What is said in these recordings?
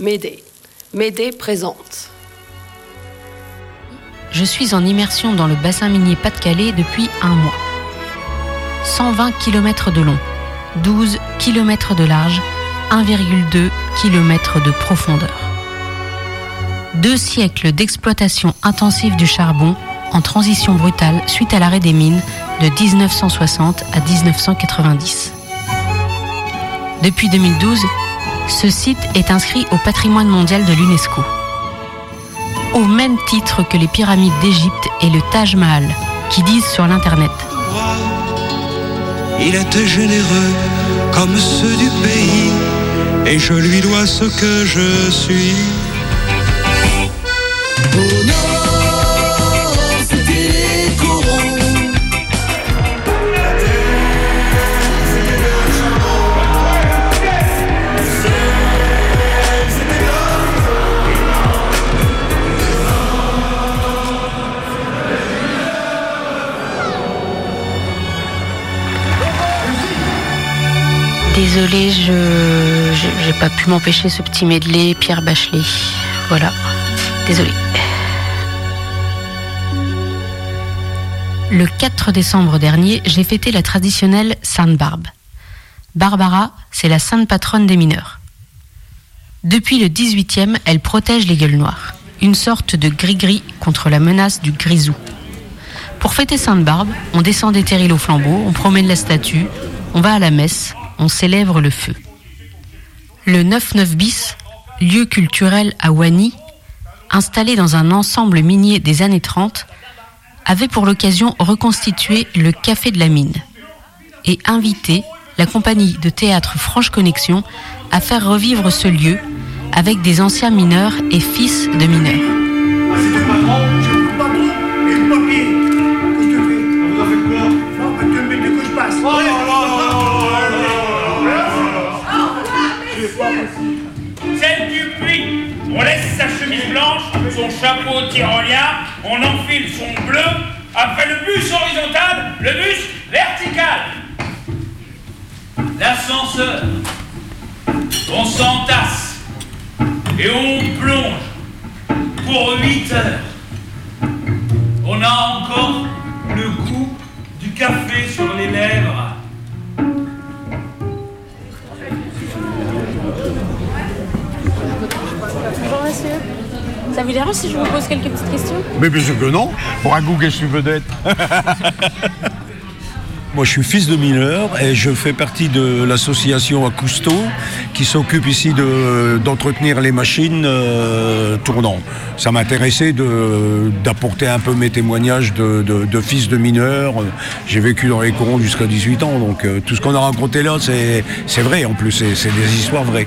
Médée. Médée présente. Je suis en immersion dans le bassin minier Pas-de-Calais depuis un mois. 120 km de long, 12 km de large, 1,2 km de profondeur. Deux siècles d'exploitation intensive du charbon en transition brutale suite à l'arrêt des mines de 1960 à 1990. Depuis 2012, ce site est inscrit au patrimoine mondial de l'UNESCO. Au même titre que les pyramides d'Égypte et le Taj Mahal, qui disent sur l'Internet. Il était généreux comme ceux du pays, et je lui dois ce que je suis. Désolée, je j'ai pas pu m'empêcher ce petit medley Pierre Bachelet. Voilà. Désolée. Le 4 décembre dernier, j'ai fêté la traditionnelle Sainte Barbe. Barbara, c'est la sainte patronne des mineurs. Depuis le 18e, elle protège les gueules noires, une sorte de gris-gris contre la menace du grisou. Pour fêter Sainte Barbe, on descend des terrils au flambeau, on promène la statue, on va à la messe, on célèbre le feu. Le 99 bis, lieu culturel à Wany, installé dans un ensemble minier des années 30, avait pour l'occasion reconstitué le Café de la Mine et invité la compagnie de théâtre Franche Connexion à faire revivre ce lieu avec des anciens mineurs et fils de mineurs. Son chapeau tyrolien, on enfile son bleu, après le bus horizontal, le bus vertical. L'ascenseur, on s'entasse et on plonge pour 8 heures. On a encore le goût du café sur les lèvres. Ça vous dérange si je vous pose quelques petites questions? Mais bien sûr que non. Pour un goût que je suis vedette. Moi, je suis fils de mineur et je fais partie de l'association Acousto qui s'occupe ici de- d'entretenir les machines euh, tournant. Ça m'intéressait de- d'apporter un peu mes témoignages de, de- de fils de mineur. J'ai vécu dans les corons jusqu'à 18 ans, donc euh, tout ce qu'on a raconté là, c'est c'est vrai en plus, c'est c'est des histoires vraies.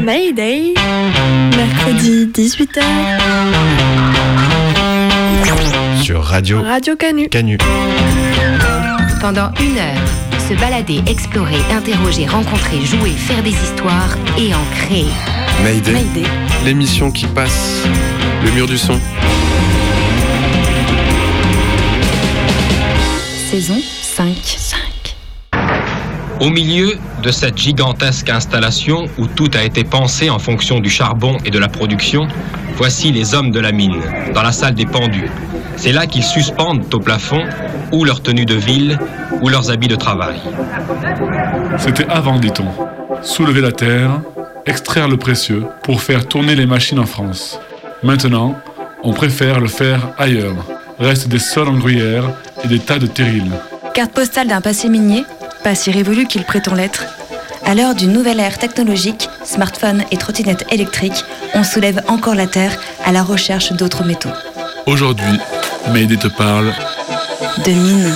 Mayday. Mercredi 18h. Sur Radio Radio Canu. Canu. Pendant une heure, se balader, explorer, interroger, rencontrer, jouer, faire des histoires et en créer. Mayday. Mayday. L'émission qui passe le mur du son. Saison 5. Au milieu de cette gigantesque installation où tout a été pensé en fonction du charbon et de la production, voici les hommes de la mine, dans la salle des pendus. C'est là qu'ils suspendent au plafond ou leur tenue de ville ou leurs habits de travail. C'était avant, dit-on. Soulever la terre, extraire le précieux pour faire tourner les machines en France. Maintenant, on préfère le faire ailleurs. Restent des sols en gruyère et des tas de terrils. Carte postale d'un passé minier, pas si révolu qu'il prétend l'être. À l'heure d'une nouvelle ère technologique, smartphones et trottinettes électriques, on soulève encore la terre à la recherche d'autres métaux. Aujourd'hui, Mayday te parle De mines.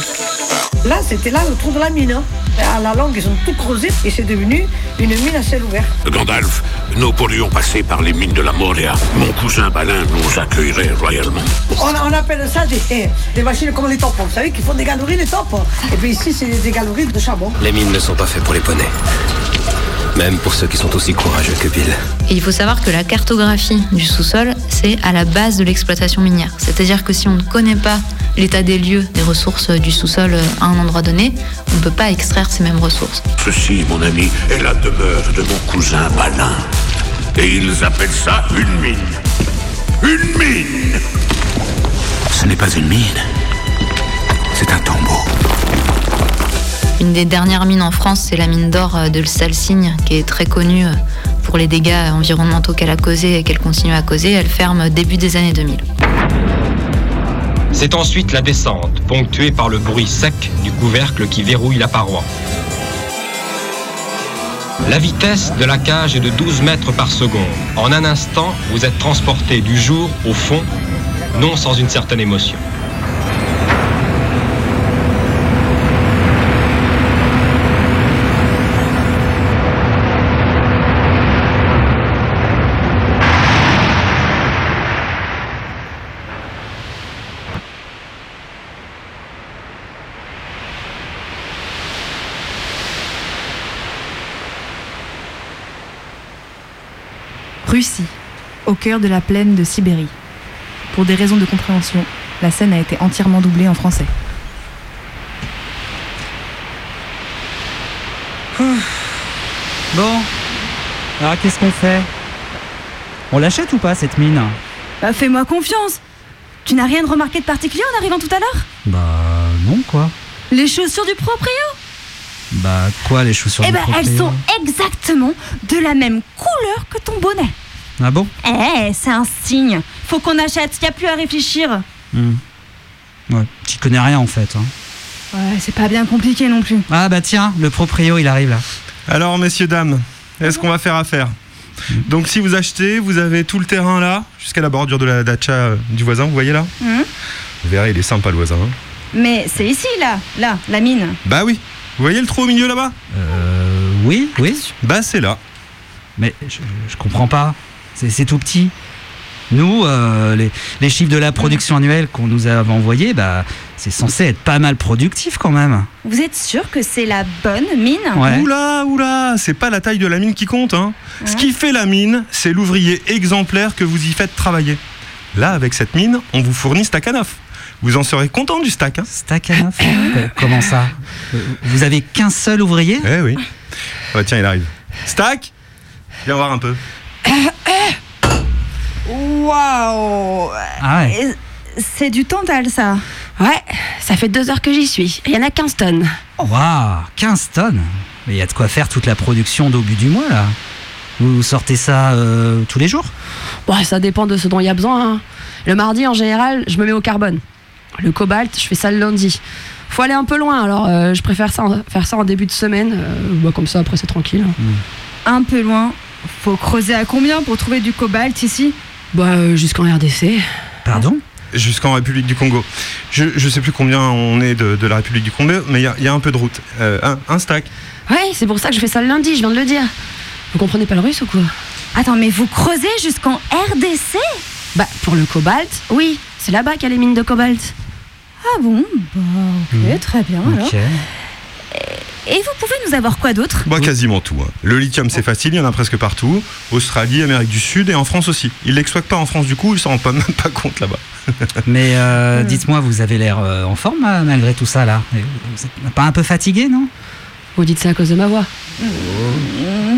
Là, c'était là le trou de la mine. hein. À la longue, ils ont tout creusé et c'est devenu une mine à ciel ouvert. Gandalf, nous pourrions passer par les mines de la Moria. Mon cousin Balin nous accueillerait royalement. On, on appelle ça des, des machines comme les tampons. Vous savez qu'ils font des galeries, les tampons. Et puis ici, c'est des galeries de charbon. Les mines ne sont pas faites pour les poneys. Même pour ceux qui sont aussi courageux que Bill. Et il faut savoir que la cartographie du sous-sol, c'est à la base de l'exploitation minière. C'est-à-dire que si on ne connaît pas l'état des lieux des ressources du sous-sol à un endroit donné, on ne peut pas extraire ces mêmes ressources. Ceci, mon ami, est la demeure de mon cousin Balin. Et ils appellent ça une mine. Une mine Ce n'est pas une mine. C'est un tombeau. Une des dernières mines en France, c'est la mine d'or de Salsigne, qui est très connue pour les dégâts environnementaux qu'elle a causés et qu'elle continue à causer. Elle ferme début des années 2000. C'est ensuite la descente, ponctuée par le bruit sec du couvercle qui verrouille la paroi. La vitesse de la cage est de 12 mètres par seconde. En un instant, vous êtes transporté du jour au fond, non sans une certaine émotion. Russie, au cœur de la plaine de Sibérie. Pour des raisons de compréhension, la scène a été entièrement doublée en français. Bon, alors qu'est-ce qu'on fait? On l'achète ou pas cette mine? Bah fais-moi confiance. Tu n'as rien de remarqué de particulier en arrivant tout à l'heure? Bah non quoi. Les chaussures du proprio? Bah quoi les chaussures Eh du ben elles proprio? sont exactement de la même couleur que ton bonnet. Ah bon? Eh, c'est un signe. Faut qu'on achète, y a plus à réfléchir. Hmm. Ouais, t'y connais rien en fait. hein. Ouais, c'est pas bien compliqué non plus. Ah bah tiens, le proprio il arrive là. Alors, messieurs, dames, est-ce qu'on va faire affaire? Donc, si vous achetez, vous avez tout le terrain là, jusqu'à la bordure de la dacha euh, du voisin, vous voyez là? Hum Vous verrez, il est sympa le voisin. hein. Mais c'est ici, là, là, la mine. Bah oui, vous voyez le trou au milieu là-bas? Euh. Oui, oui. Bah, c'est là. Mais je, je comprends pas. C'est tout petit. Nous, euh, les, les chiffres de la production annuelle qu'on nous a envoyés, bah, c'est censé être pas mal productif quand même. Vous êtes sûr que c'est la bonne mine Oula, oula, c'est pas la taille de la mine qui compte. Hein. Ce qui fait la mine, c'est l'ouvrier exemplaire que vous y faites travailler. Là, avec cette mine, on vous fournit Stakhanov. Vous en serez content du stack. Hein Stakhanov Euh, Comment ça? Euh, Vous avez qu'un seul ouvrier? Eh oui. Ouais, tiens, il arrive. Stack Viens voir un peu. Waouh Ah ouais. C'est du tantal, ça. Ouais, ça fait deux heures que j'y suis. Il y en a 15 tonnes. Waouh, 15 tonnes Mais il y a de quoi faire toute la production d'au but du mois là. Vous sortez ça euh, tous les jours? Ouais, ça dépend de ce dont il y a besoin. hein. Le mardi, en général, je me mets au carbone. Le cobalt, je fais ça le lundi. Faut aller un peu loin, alors euh, je préfère ça, en- faire ça en début de semaine. euh, bah, comme ça, après, c'est tranquille. Un peu loin. Faut creuser à combien pour trouver du cobalt ici Bah, euh, jusqu'en RDC. Pardon Jusqu'en République du Congo. Je, je sais plus combien on est de, de la République du Congo, mais il y a- il y, a un peu de route. Euh, un, un stack. Ouais, c'est pour ça que je fais ça le lundi, je viens de le dire. Vous comprenez pas le russe ou quoi? Attends, mais vous creusez jusqu'en RDC Bah, pour le cobalt, oui. C'est là-bas qu'il y a les mines de cobalt. Ah bon? Bah, ok, très bien alors. Ok. Et vous pouvez nous avoir quoi d'autre Bah, quasiment tout. hein. Le lithium, c'est facile, il y en a presque partout. Australie, Amérique du Sud et en France aussi. Ils l'exploitent pas en France du coup, ils s'en rendent pas, même pas compte là-bas. Mais euh, dites-moi, vous avez l'air euh, en forme euh, malgré tout ça là? Vous êtes pas un peu fatigué, non? Vous dites ça à cause de ma voix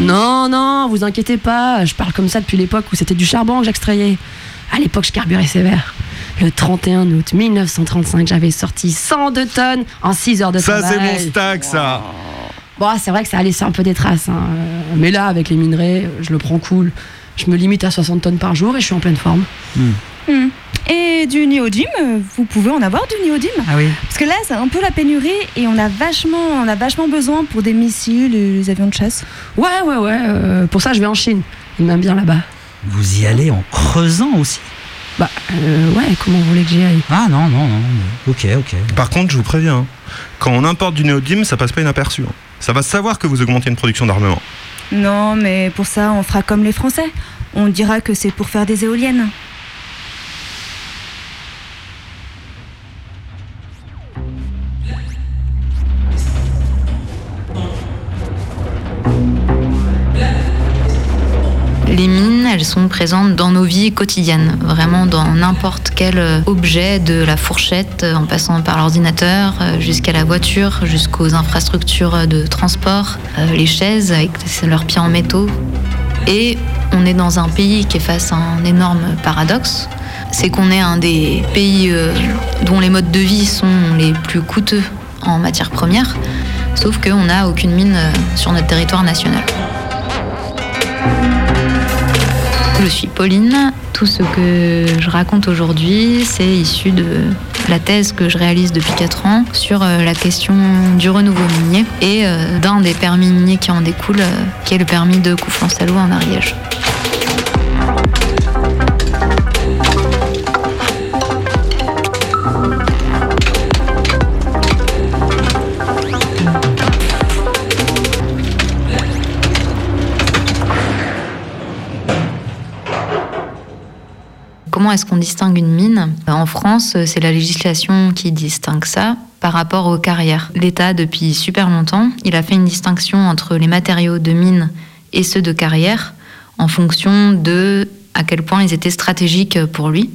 Non, non, vous inquiétez pas. Je parle comme ça depuis l'époque où c'était du charbon que j'extrayais. À l'époque, je carburais sévère. Le 31 août 1935, j'avais sorti 102 tonnes en 6 heures de Ça, travail. c'est mon stack, ça. Bon, c'est vrai que ça a laissé un peu des traces. hein. Mais là, avec les minerais, je le prends cool. Je me limite à 60 tonnes par jour et je suis en pleine forme. Hmm. Et du néodyme, vous pouvez en avoir du néodyme? Ah oui. Parce que là, c'est un peu la pénurie et on a vachement, on a vachement besoin pour des missiles et les avions de chasse. Ouais, ouais, ouais. euh, pour ça, je vais en Chine. Ils m'aiment bien là-bas. Vous y allez en creusant aussi Bah, euh, ouais, comment vous voulez que j'y aille? Ah non, non, non. mais- Ok, ok. Par contre, je vous préviens, quand on importe du néodyme, ça passe pas inaperçu. hein. Ça va se savoir que vous augmentez une production d'armement. Non, mais pour ça, on fera comme les Français. On dira que c'est pour faire des éoliennes. Elles sont présentes dans nos vies quotidiennes, vraiment dans n'importe quel euh, objet, de la fourchette euh, en passant par l'ordinateur euh, jusqu'à la voiture, jusqu'aux infrastructures de transport, les chaises avec leurs pieds en métaux. Et on est dans un pays qui est face à un énorme paradoxe, c'est qu'on est un des pays dont les modes de vie sont les plus coûteux en matières premières, sauf qu'on n'a aucune mine sur notre territoire national. Je suis Pauline. Tout ce que je raconte aujourd'hui, c'est issu de la thèse que je réalise depuis 4 ans sur euh, la question du renouveau minier et euh, d'un des permis miniers qui en découle, euh, qui est le permis de Couflan-Salou en Ariège. Comment est-ce qu'on distingue une mine? En France, c'est la législation qui distingue ça par rapport aux carrières. L'État, depuis super longtemps, il a fait une distinction entre les matériaux de mine et ceux de carrière en fonction de à quel point ils étaient stratégiques pour lui.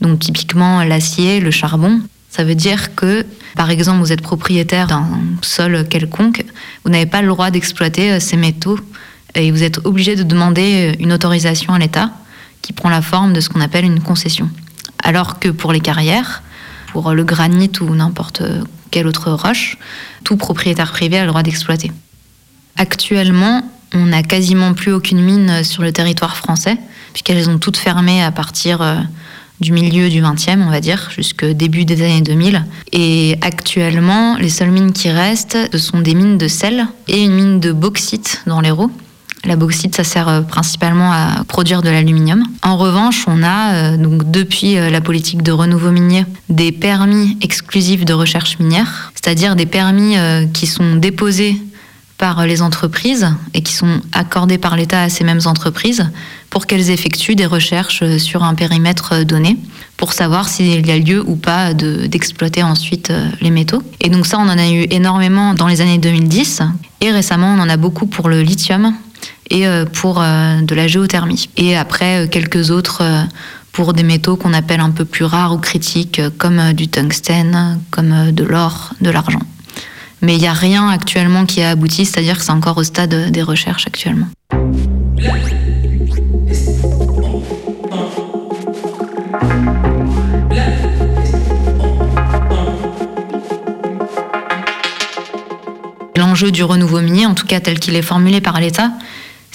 Donc typiquement l'acier, le charbon. Ça veut dire que, par exemple, vous êtes propriétaire d'un sol quelconque, vous n'avez pas le droit d'exploiter euh, ces métaux et vous êtes obligé de demander une autorisation à l'État qui prend la forme de ce qu'on appelle une concession. Alors que pour les carrières, pour le granit ou n'importe quelle autre roche, tout propriétaire privé a le droit d'exploiter. Actuellement, on n'a quasiment plus aucune mine sur le territoire français, puisqu'elles ont toutes fermé à partir euh, du milieu du 20e, on va dire, jusqu'au début des années 2000. Et actuellement, les seules mines qui restent, ce sont des mines de sel et une mine de bauxite dans l'Hérault. La bauxite, ça sert euh, principalement à produire de l'aluminium. En revanche, on a, euh, donc depuis euh, la politique de renouveau minier, des permis exclusifs de recherche minière, c'est-à-dire des permis qui sont déposés par les entreprises et qui sont accordés par l'État à ces mêmes entreprises pour qu'elles effectuent des recherches sur un périmètre donné pour savoir s'il y a lieu ou pas de- d'exploiter ensuite les métaux. Et donc ça, on en a eu énormément dans les années 2010 et récemment, on en a beaucoup pour le lithium et euh, pour euh, de la géothermie. Et après, euh, quelques autres pour des métaux qu'on appelle un peu plus rares ou critiques, comme du tungstène, comme de l'or, de l'argent. Mais il n'y a rien actuellement qui a abouti, c'est-à-dire que c'est encore au stade des recherches actuellement. L'enjeu du renouveau minier, en tout cas tel qu'il est formulé par l'État,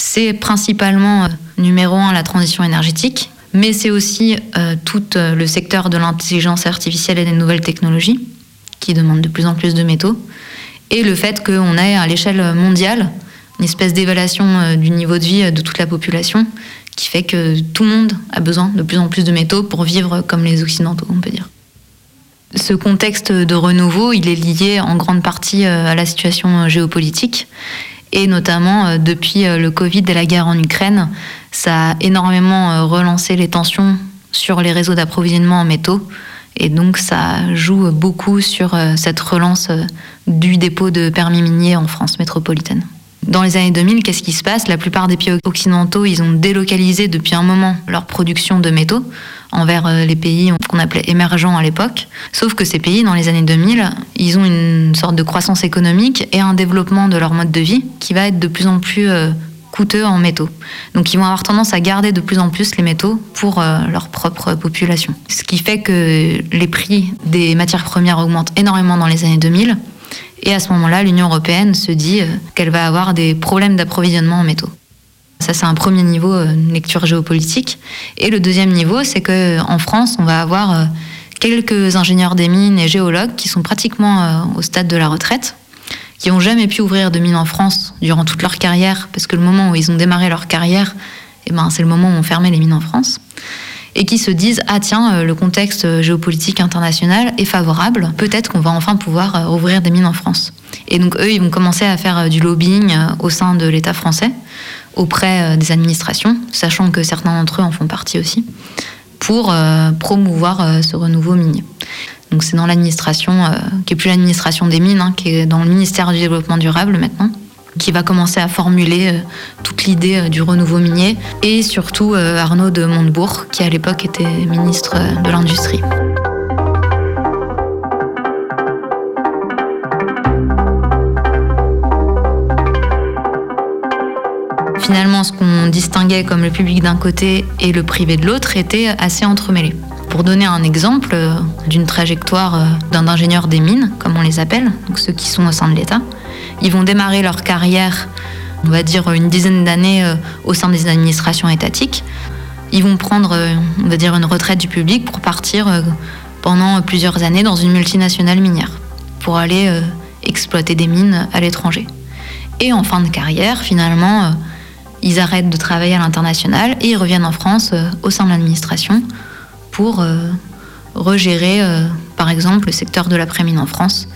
c'est principalement euh, numéro un la transition énergétique, mais c'est aussi euh, tout euh, le secteur de l'intelligence artificielle et des nouvelles technologies qui demande de plus en plus de métaux, et le fait qu'on ait à l'échelle mondiale une espèce d'évaluation du niveau de vie de toute la population qui fait que tout le monde a besoin de plus en plus de métaux pour vivre comme les Occidentaux, on peut dire. Ce contexte de renouveau, il est lié en grande partie à la situation géopolitique et notamment euh, depuis euh, le Covid et la guerre en Ukraine, ça a énormément euh, relancé les tensions sur les réseaux d'approvisionnement en métaux. Et donc ça joue beaucoup sur cette relance du dépôt de permis miniers en France métropolitaine. Dans les années 2000, qu'est-ce qui se passe? La plupart des pays occidentaux, ils ont délocalisé depuis un moment leur production de métaux envers euh, les pays qu'on appelait émergents à l'époque. Sauf que ces pays, dans les années 2000, ils ont une sorte de croissance économique et un développement de leur mode de vie qui va être de plus en plus euh, coûteux en métaux. Donc ils vont avoir tendance à garder de plus en plus les métaux pour euh, leur propre population. Ce qui fait que les prix des matières premières augmentent énormément dans les années 2000. Et à ce moment-là, l'Union européenne se dit qu'elle va avoir des problèmes d'approvisionnement en métaux. Ça, c'est un premier niveau, euh, lecture géopolitique. Et le deuxième niveau, c'est que en France, on va avoir euh, quelques ingénieurs des mines et géologues qui sont pratiquement euh, au stade de la retraite, qui n'ont jamais pu ouvrir de mine en France durant toute leur carrière, parce que le moment où ils ont démarré leur carrière, eh ben, c'est le moment où on fermait les mines en France. et qui se disent ah tiens euh, le contexte euh, géopolitique international est favorable, peut-être qu'on va enfin pouvoir euh, rouvrir des mines en France. Et donc eux ils vont commencer à faire euh, du lobbying euh, au sein de l'État français auprès euh, des administrations, sachant que certains d'entre eux en font partie aussi, pour euh, promouvoir euh, ce renouveau minier. Donc c'est dans l'administration, qui est plus l'administration des mines, hein, qui est dans le ministère du développement durable maintenant, qui va commencer à formuler toute l'idée du renouveau minier, et surtout Arnaud de Montebourg, qui à l'époque était ministre de l'Industrie. Finalement, ce qu'on distinguait comme le public d'un côté et le privé de l'autre était assez entremêlé. Pour donner un exemple euh, d'une trajectoire euh, d'un ingénieur des mines, comme on les appelle, donc ceux qui sont au sein de l'État, ils vont démarrer leur carrière, on va dire une dizaine d'années euh, au sein des administrations étatiques. Ils vont prendre, on va dire, une retraite du public pour partir pendant plusieurs années dans une multinationale minière, pour aller exploiter des mines à l'étranger. Et en fin de carrière, finalement, ils arrêtent de travailler à l'international et ils reviennent en France euh, au sein de l'administration pour euh, regérer, euh, par exemple, le secteur de l'après-mine en France,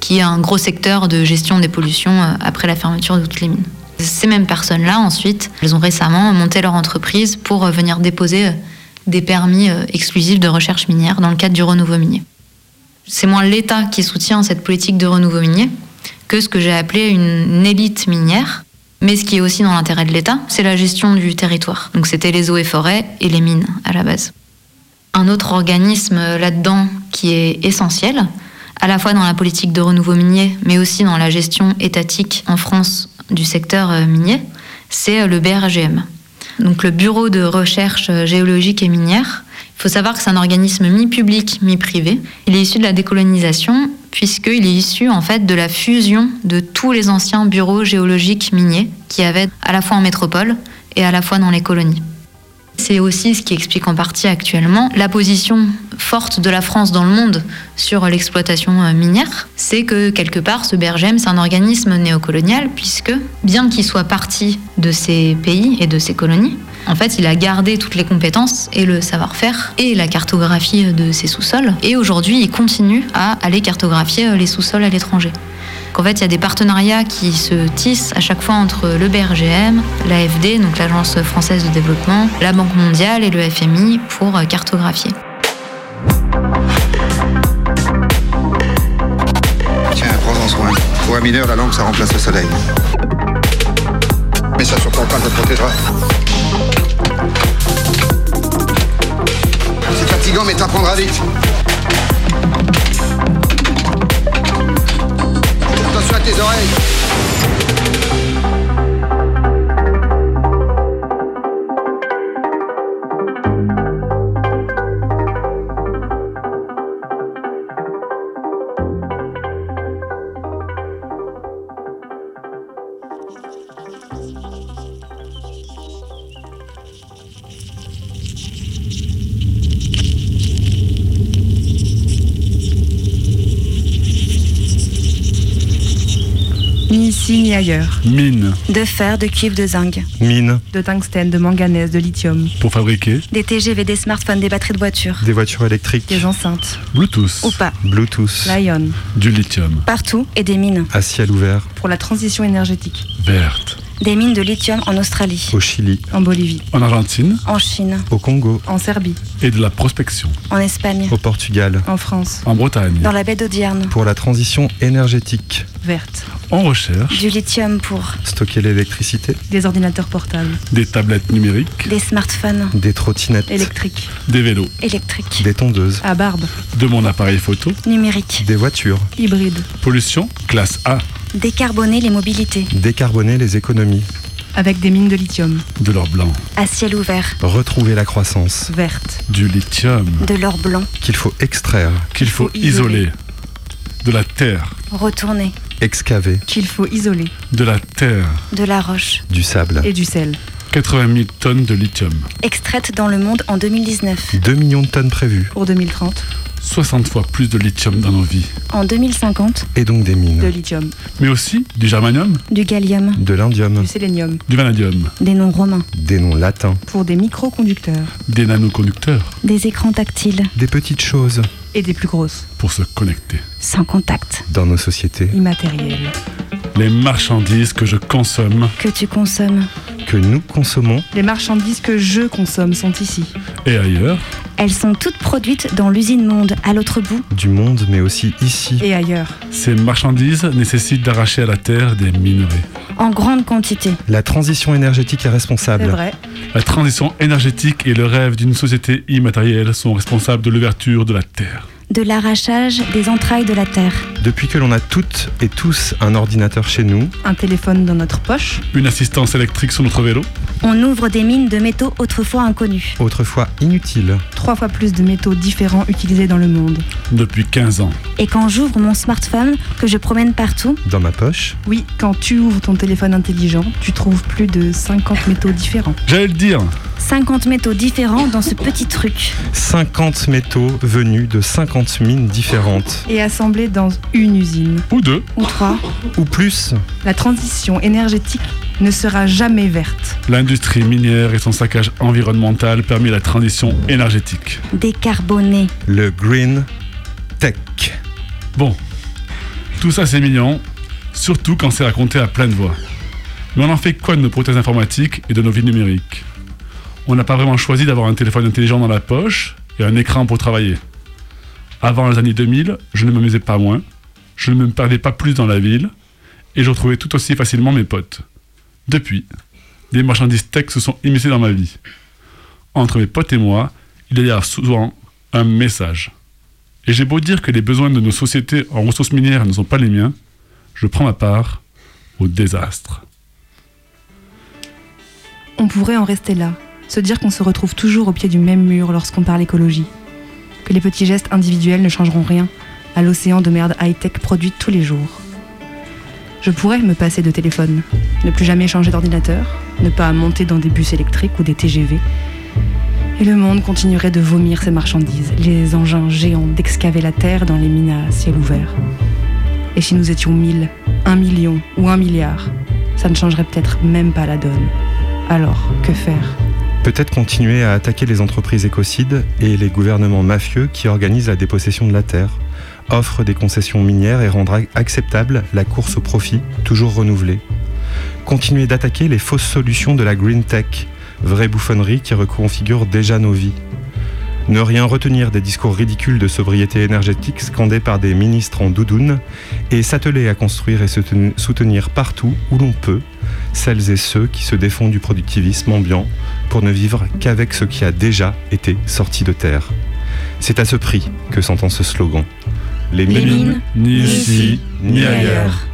qui est un gros secteur de gestion des pollutions après la fermeture de toutes les mines. Ces mêmes personnes-là, ensuite, elles ont récemment monté leur entreprise pour venir déposer des permis exclusifs de recherche minière dans le cadre du renouveau minier. C'est moins l'État qui soutient cette politique de renouveau minier que ce que j'ai appelé une élite minière. Mais ce qui est aussi dans l'intérêt de l'État, c'est la gestion du territoire. Donc c'était les eaux et forêts et les mines à la base. Un autre organisme euh, là-dedans qui est essentiel, à la fois dans la politique de renouveau minier, mais aussi dans la gestion étatique en France du secteur euh, minier, c'est euh, le BRGM. Donc le Bureau de recherche géologique et minière. Il faut savoir que c'est un organisme mi-public, mi-privé. Il est issu de la décolonisation, puisqu'il est issu en fait de la fusion de tous les anciens bureaux géologiques miniers qui avaient à la fois en métropole et à la fois dans les colonies. C'est aussi ce qui explique en partie actuellement la position forte de la France dans le monde sur l'exploitation euh, minière. C'est que quelque part, ce BRGM, c'est un organisme néocolonial, puisque bien qu'il soit parti de ces pays et de ces colonies, en fait, il a gardé toutes les compétences et le savoir-faire et la cartographie de ses sous-sols. Et aujourd'hui, il continue à aller cartographier euh, les sous-sols à l'étranger. qu'en fait, il y a des partenariats qui se tissent à chaque fois entre le BRGM, l'AFD, donc l'Agence française de développement, la Banque mondiale et le FMI pour euh, cartographier. Tiens, prends-en soin. Pour un mineur, la lampe, ça remplace le soleil. Mets ça sur ton crâne, ça protégera. Fatigant, mais t'apprendras vite. Attention à tes oreilles. Ni ailleurs. Mine. De fer, de cuivre, de zinc. Mine. De tungstène, de manganèse, de lithium. Pour fabriquer. Des TGV, des smartphones, des batteries de voiture. Des voitures électriques. Des enceintes. Bluetooth. Ou pas. Bluetooth. Lion. Du lithium. Partout et des mines. À ciel ouvert. Pour la transition énergétique. Verte. Des mines de lithium en Australie. Au Chili. En Bolivie. En Argentine. En Chine. Au Congo. En Serbie. Et de la prospection. En Espagne. Au Portugal. En France. En Bretagne. Dans la baie d'Audierne. Pour la transition énergétique. Verte. En recherche. Du lithium pour Stocker l'électricité. Des ordinateurs portables. Des tablettes numériques. des smartphones Des trottinettes. Électriques. Des vélos. électriques, Des tondeuses. À barbe. De mon appareil photo. numériques. Des voitures. Hybride. Pollution. Classe A. Décarboner les mobilités. Décarboner les économies. Avec des mines de lithium. De l'or blanc. À ciel ouvert. Retrouver la croissance. Verte. Du lithium. De l'or blanc. Qu'il faut extraire. Qu'il faut isoler. De la terre. Retourner. Excaver. Qu'il faut isoler. De la terre. De la roche. Du sable. Et du sel. 80 000 tonnes de lithium. Extraite dans le monde en 2019. 2 millions de tonnes prévues. Pour 2030. 60 fois plus de lithium dans nos vies. En 2050, Et donc des mines. De lithium, Mais aussi du germanium, du gallium, De l'indium. du sélénium, du vanadium, des noms romains, Des noms latins. pour des microconducteurs des nanoconducteurs des écrans tactiles, Des petites choses et des plus grosses, pour se connecter. sans contact, dans nos sociétés immatérielles. Les marchandises que je consomme que tu consommes. que nous consommons Les marchandises que je consomme sont ici. et ailleurs, Elles sont toutes produites dans l'usine Monde, à l'autre bout. du monde, mais aussi ici. Et ailleurs. ces marchandises nécessitent d'arracher à la terre des minerais. En grande quantité. La transition énergétique est responsable. C'est vrai. La transition énergétique et le rêve d'une société immatérielle sont responsables de l'ouverture de la terre. De l'arrachage des entrailles de la Terre. Depuis que l'on a toutes et tous un ordinateur chez nous, Un téléphone dans notre poche. Une assistance électrique sur notre vélo, On ouvre des mines de métaux autrefois inconnus. autrefois inutiles, Trois fois plus de métaux différents utilisés dans le monde. depuis 15 ans. Et quand j'ouvre mon smartphone, que je promène partout, dans ma poche, Oui, quand tu ouvres ton téléphone intelligent, tu trouves plus de 50 métaux différents. J'allais le dire, 50 métaux différents dans ce petit truc. 50 métaux venus de 50 mines différentes. Et assemblés dans une usine. ou deux, Ou trois. Ou plus, La transition énergétique ne sera jamais verte. l'industrie minière et son saccage environnemental permet la transition énergétique. Décarboné. le green tech. Bon, tout ça c'est mignon, surtout quand c'est raconté à pleine voix. Mais on en fait quoi de nos prothèses informatiques et de nos vies numériques? On n'a pas vraiment choisi d'avoir un téléphone intelligent dans la poche et un écran pour travailler. Avant les années 2000, je ne m'amusais pas moins, je ne me perdais pas plus dans la ville, et je retrouvais tout aussi facilement mes potes. Depuis, des marchandises tech se sont immiscées dans ma vie. Entre mes potes et moi, il y a souvent un message. Et j'ai beau dire que les besoins de nos sociétés en ressources minières ne sont pas les miens, je prends ma part au désastre. On pourrait en rester là, se dire qu'on se retrouve toujours au pied du même mur lorsqu'on parle écologie, que les petits gestes individuels ne changeront rien à l'océan de merde high-tech produit tous les jours. Je pourrais me passer de téléphone, ne plus jamais changer d'ordinateur, ne pas monter dans des bus électriques ou des TGV. Et le monde continuerait de vomir ses marchandises, les engins géants d'excaver la terre dans les mines à ciel ouvert. Et si nous étions mille, un million ou un milliard, ça ne changerait peut-être même pas la donne. Alors, que faire? Peut-être continuer à attaquer les entreprises écocides et les gouvernements mafieux qui organisent la dépossession de la terre, offrent des concessions minières et rendre acceptable la course au profit, toujours renouvelée. Continuer d'attaquer les fausses solutions de la green tech, vraie bouffonnerie qui reconfigure déjà nos vies. Ne rien retenir des discours ridicules de sobriété énergétique scandés par des ministres en doudoune et s'atteler à construire et souten- soutenir partout où l'on peut celles et ceux qui se défendent du productivisme ambiant pour ne vivre qu'avec ce qui a déjà été sorti de terre. C'est à ce prix que s'entend ce slogan. Les Les mines, mines, ni ici, ni ailleurs.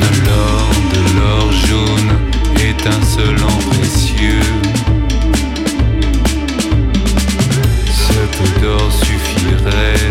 De l'or, de l'or jaune, étincelant précieux. Ce peu d'or suffirait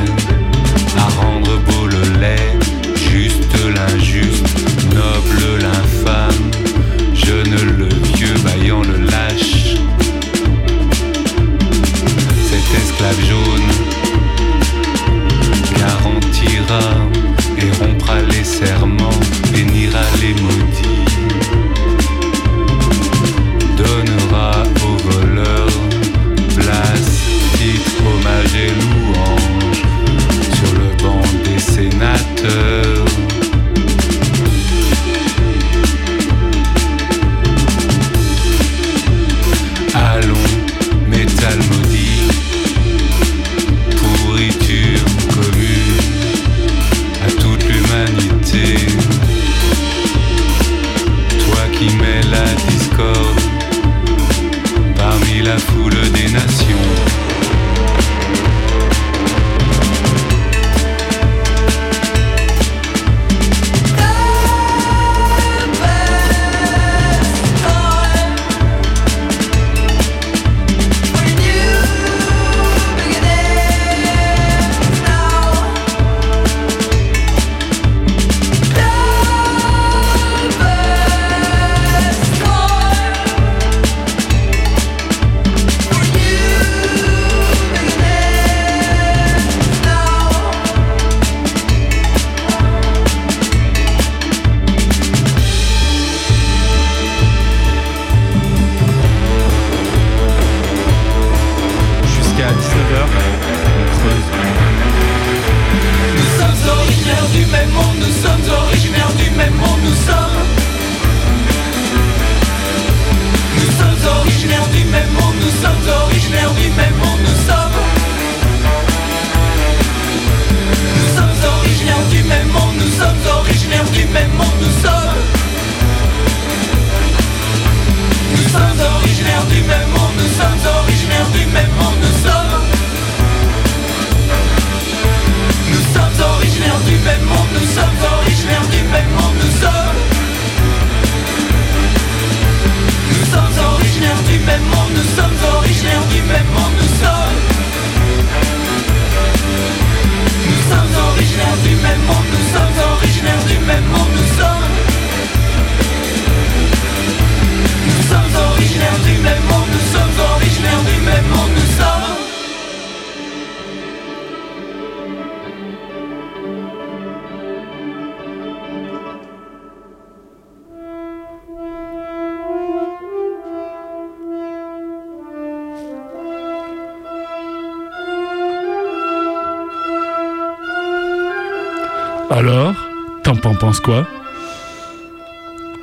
penses quoi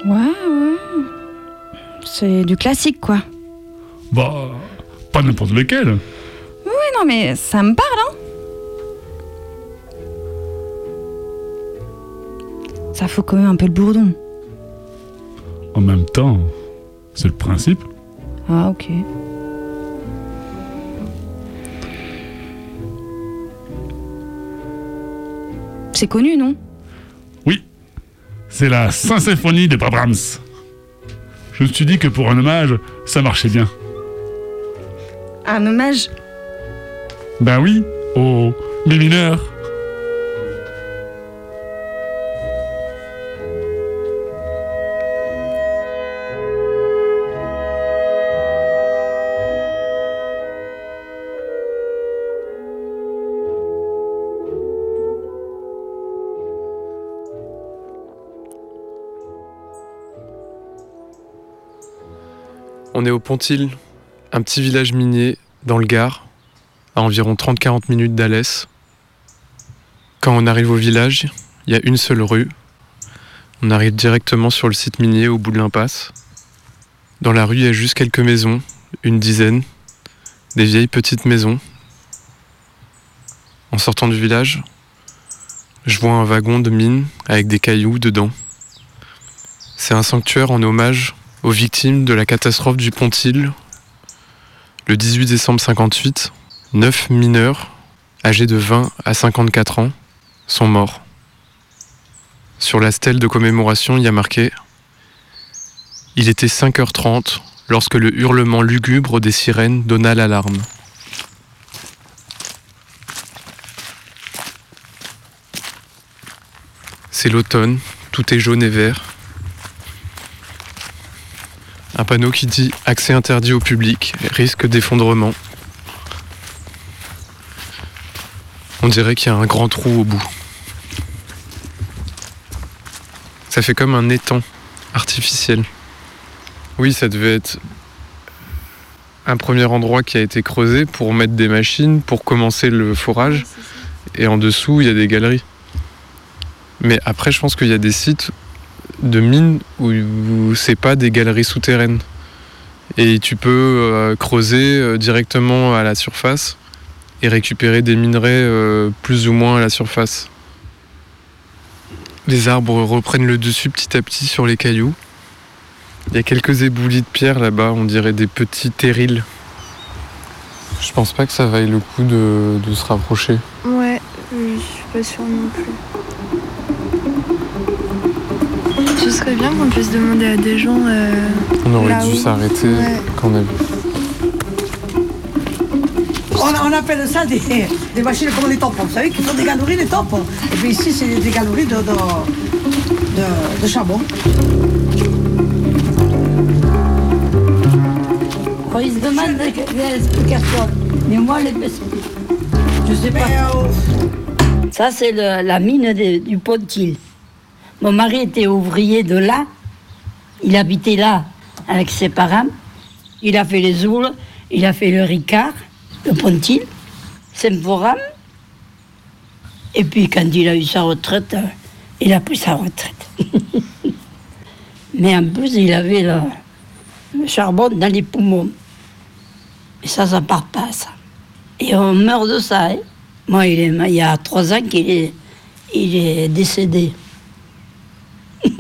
Ouais, ouais. C'est du classique, quoi. Bah, pas n'importe lequel. Oui, non, mais ça me parle, hein. Ça fout quand même un peu le bourdon. En même temps, c'est le principe. Ah, ok. C'est connu, non? C'est la Saint-Symphonie de Brahms. Je me suis dit que pour un hommage, ça marchait bien. Un hommage? Ben oui, au mi mineur. On est au Pontil, un petit village minier dans le Gard, à environ 30-40 minutes d'Alès. Quand on arrive au village, il y a une seule rue. On arrive directement sur le site minier au bout de l'impasse. Dans la rue, il y a juste quelques maisons, une dizaine, des vieilles petites maisons. En sortant du village, je vois un wagon de mine avec des cailloux dedans. C'est un sanctuaire en hommage aux victimes de la catastrophe du Pontil. Le 18 décembre 58, neuf mineurs, âgés de 20 à 54 ans, sont morts. Sur la stèle de commémoration, il y a marqué Il était 5h30 lorsque le hurlement lugubre des sirènes donna l'alarme. C'est l'automne, tout est jaune et vert. Un panneau qui dit accès interdit au public, risque d'effondrement. On dirait qu'il y a un grand trou au bout. Ça fait comme un étang artificiel. Oui, ça devait être un premier endroit qui a été creusé pour mettre des machines, pour commencer le forage. Et en dessous, il y a des galeries. Mais après, je pense qu'il y a des sites de mines où, c'est pas des galeries souterraines. Et tu peux euh, creuser euh, directement à la surface et récupérer des minerais euh, plus ou moins à la surface. Les arbres reprennent le dessus petit à petit sur les cailloux. Il y a quelques éboulis de pierre là-bas, on dirait des petits terrils. Je pense pas que ça vaille le coup de, de se rapprocher. Ouais, je suis pas sûre non plus. Ce serait bien qu'on puisse demander à des gens. euh, On aurait dû s'arrêter Ouais. quand on a vu. On, on appelle ça des, des machines comme les tampons. Vous savez qu'ils font des galeries, les tampons. Et puis ici, c'est des galeries de, de, de, de charbon. Quand ils se demandent l'explication, mais moi, les je sais pas. Ça, c'est la mine de- du Pontil. Mon mari était ouvrier de là. Il habitait là avec ses parents. Il a fait les Oules, il a fait le Ricard, le Pontil, Saint-Foram. Et puis, quand il a eu sa retraite, euh, il a pris sa retraite. Mais en plus, il avait le, charbon dans les poumons. Et ça, ça part pas, ça. Et on meurt de ça. hein. Moi, il, y a trois ans qu'il est, il est décédé.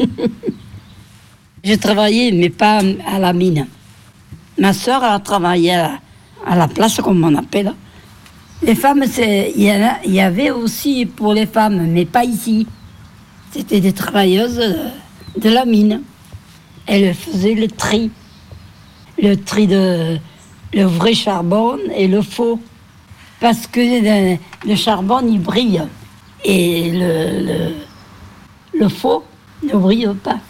J'ai travaillé, mais pas à la mine. Ma soeur a travaillé à la, place, comme on appelle. Les femmes, il y, avait aussi pour les femmes, mais pas ici. C'était des travailleuses de, la mine. Elles faisaient le tri. Le tri de le vrai charbon et le faux. Parce que le, charbon, il brille. Et le faux ne brille pas.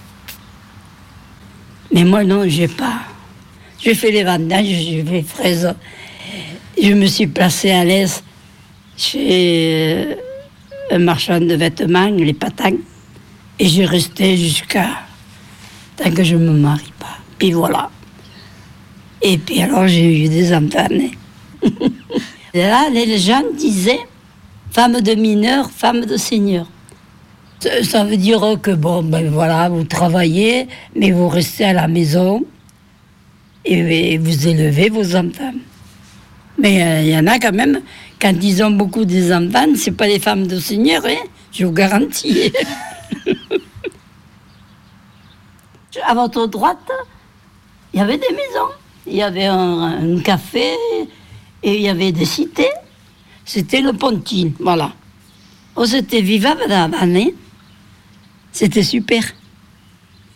Mais moi, non, j'ai pas. J'ai fait les vendages, j'ai fait fraises. Je me suis placée à l'aise chez euh, un marchand de vêtements, les patins. Et j'ai resté jusqu'à tant que je me marie pas. Puis voilà. Et puis alors j'ai eu des enfants. là, les gens disaient femme de mineur, femme de seigneur. Ça, ça veut dire que bon, ben voilà, vous travaillez, mais vous restez à la maison et, vous élevez vos enfants. Mais euh, il y en a quand même, quand ils ont beaucoup des enfants, c'est pas des femmes de seigneur, hein, je vous garantis. à votre droite, il y avait des maisons, il y avait un, un café et il y avait des cités. C'était le Pontine, voilà. Oh, c'était vivable avant, hein. C'était super.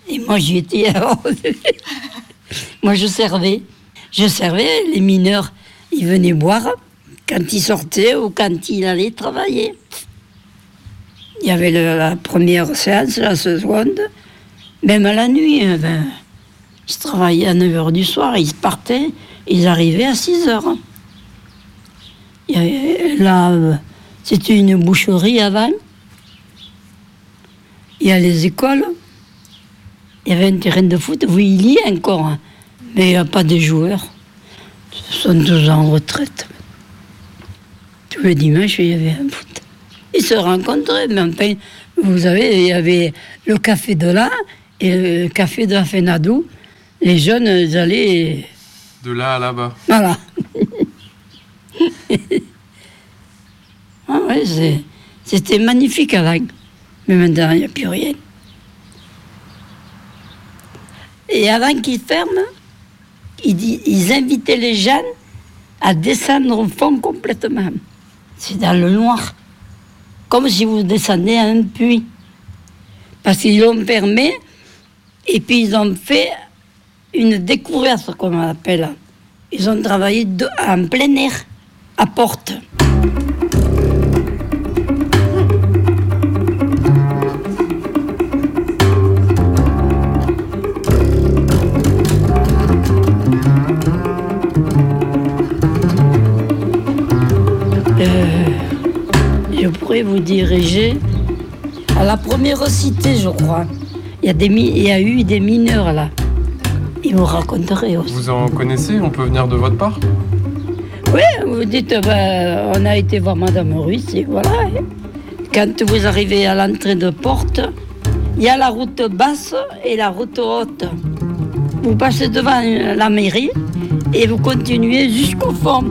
Et moi, j'y étais. moi, je servais. Je servais les mineurs. Ils venaient boire quand ils sortaient ou quand ils allaient travailler. Il y avait la première séance, la seconde, même à la nuit. hein, ben, ils travaillaient à 9h du soir, ils partaient, ils arrivaient à 6h. Il y avait- là, c'était une boucherie avant. Il y a les écoles. Il y avait un terrain de foot. Oui, il y est encore. hein. Mais il n'y a pas de joueurs. Ils sont tous en retraite. Tous les dimanches, il y avait un foot. Ils se rencontraient, mais enfin, vous savez, il y avait le café de là et le café de la Fenadou. Les jeunes, ils allaient. De là à là-bas. Voilà. ah ouais, c'était magnifique avant. Mais maintenant, il n'y a plus rien. Et avant qu'ils ferment, ils, invitaient les jeunes à descendre au fond complètement. C'est dans le noir. Comme si vous descendez à un puits. Parce qu'ils l'ont fermé et puis ils ont fait une découverte, comme on appelle. Ils ont travaillé en plein air, à porte. Je pourrais vous diriger à la première cité, je crois. Il y a, des, il y a eu des mineurs là. Ils vous raconteraient aussi. Vous en connaissez On peut venir de votre part? Oui, vous dites, ben, on a été voir Madame Ruiz et voilà. Quand vous arrivez à l'entrée de porte, il y a la route basse et la route haute. Vous passez devant la mairie et vous continuez jusqu'au fond.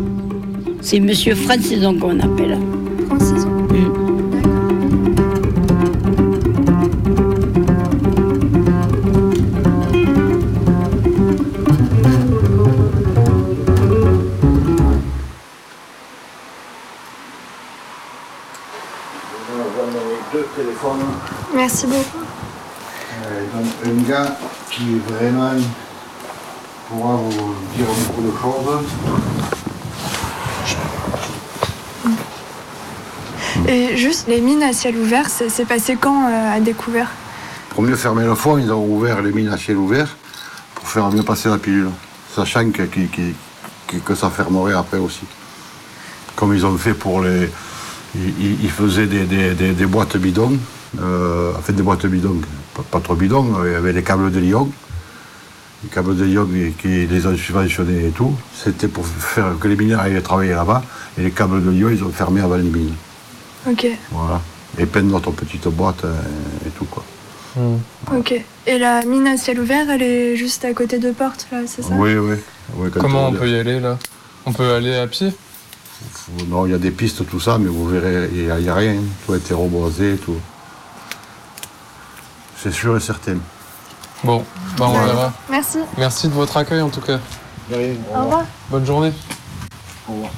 C'est Monsieur Francison qu'on appelle. deux téléphones. Merci beaucoup. Euh, donc un gars qui vraiment pourra vous dire beaucoup de choses. Et juste, les mines à ciel ouvert, c'est passé quand euh, à découvert? Pour mieux fermer le fond, ils ont ouvert les mines à ciel ouvert pour faire mieux passer la pilule, sachant que, ça fermerait après aussi. Comme ils ont fait pour les. Ils, faisaient des, boîtes bidons, euh, enfin des boîtes bidons, pas, trop bidons, il y avait les câbles de Lyon. Les câbles de Lyon qui- qui les ont subventionnés et tout, c'était pour faire que les mineurs aillent travailler là-bas. Et les câbles de Lyon, ils ont fermé avant les mines. Ok, Voilà. Et plein d'autres petites boîtes euh, et tout quoi. ok. Et la mine à ciel ouvert, elle est juste à côté de Porte, là, c'est ça? Oui, oui. Comment on peut y aller là? On peut aller à pied? Non, il y a des pistes, tout ça, mais vous verrez, il n'y a rien. Tout a été reboisé, tout. C'est sûr et certain. Bon, bah on verra. Merci. Merci de votre accueil en tout cas. Au revoir. Bonne journée. Au revoir.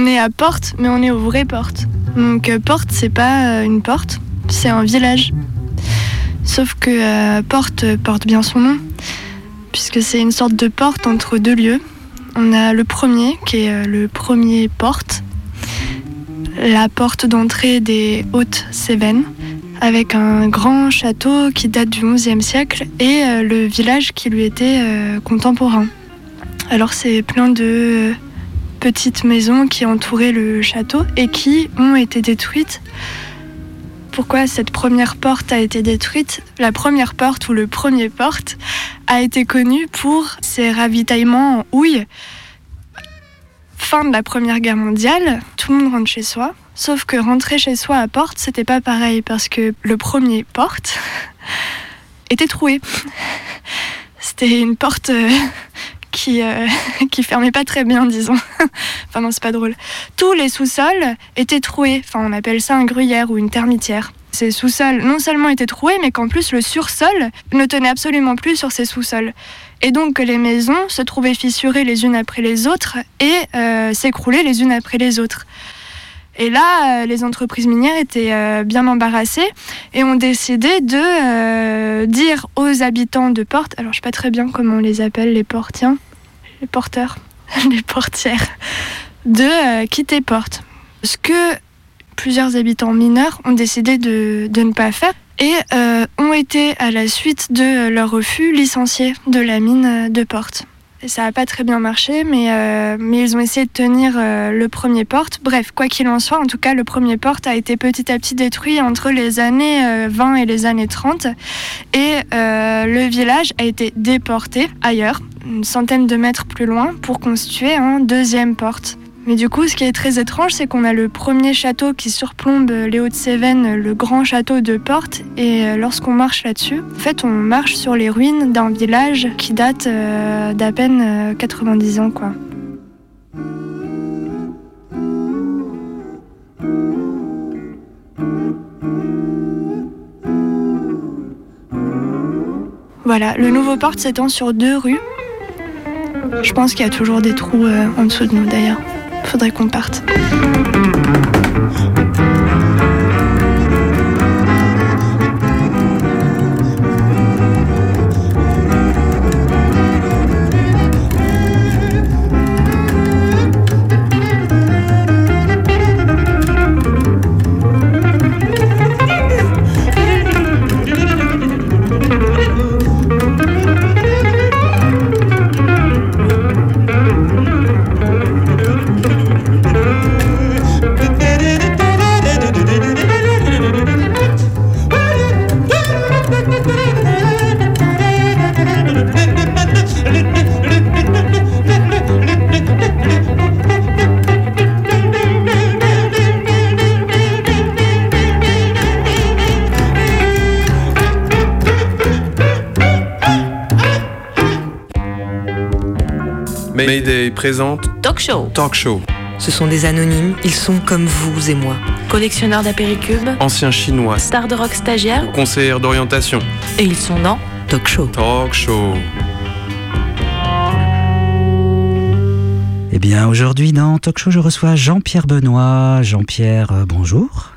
On est à Porte, mais on est aux vraies portes. Donc euh, Porte, c'est pas euh, une porte, c'est un village. Sauf que euh, Porte porte bien son nom, puisque c'est une sorte de porte entre deux lieux. On a le premier, qui est le premier porte, la porte d'entrée des Hautes-Cévennes, avec un grand château qui date du XIe siècle et le village qui lui était contemporain. Alors c'est plein de petites maisons qui entouraient le château et qui ont été détruites. Pourquoi cette première porte a été détruite? La première porte ou le premier porte a été connu pour ses ravitaillements en houille. Fin de la Première Guerre mondiale, tout le monde rentre chez soi. Sauf que rentrer chez soi à porte, c'était pas pareil parce que le premier porte était troué. C'était une porte euh, qui, euh, qui fermait pas très bien, disons. enfin non, c'est pas drôle. Tous les sous-sols étaient troués. Enfin, on appelle ça un gruyère ou une termitière. Ces sous-sols non seulement étaient troués, mais qu'en plus le sur-sol ne tenait absolument plus sur ces sous-sols. Et donc que les maisons se trouvaient fissurées les unes après les autres et euh, s'écroulaient les unes après les autres. Et là, euh, les entreprises minières étaient euh, bien embarrassées et ont décidé de dire aux habitants de Porte, alors je sais pas très bien comment on les appelle, les portiens, les porteurs, les portières, de euh, quitter Porte. Ce que plusieurs habitants mineurs ont décidé de, ne pas faire et euh, ont été, à la suite de leur refus, licenciés de la mine de Porte. Ça n'a pas très bien marché, mais, euh, mais ils ont essayé de tenir euh, le premier porte. Bref, quoi qu'il en soit, en tout cas, le premier porte a été petit à petit détruit entre les années euh, 20 et les années 30. Et euh, le village a été déporté ailleurs, une centaine de mètres plus loin, pour constituer un deuxième porte. Mais du coup, ce qui est très étrange, c'est qu'on a le premier château qui surplombe les Hauts-de-Cévennes, le grand château de Porte. Et euh, lorsqu'on marche là-dessus, en fait, on marche sur les ruines d'un village qui date euh, d'à peine euh, 90 ans, quoi. Voilà, le nouveau porte s'étend sur deux rues. Je pense qu'il y a toujours des trous euh, en dessous de nous d'ailleurs. Faudrait qu'on parte. Mayday présente Talk Show. Talk Show. Ce sont des anonymes, ils sont comme vous et moi. Collectionneurs d'apéricubes, Ancien chinois, stars de rock stagiaires, conseillère d'orientation. et ils sont dans Talk Show. Talk Show. Eh bien, aujourd'hui, dans Talk Show, je reçois Jean-Pierre Benoît. Jean-Pierre, euh, bonjour.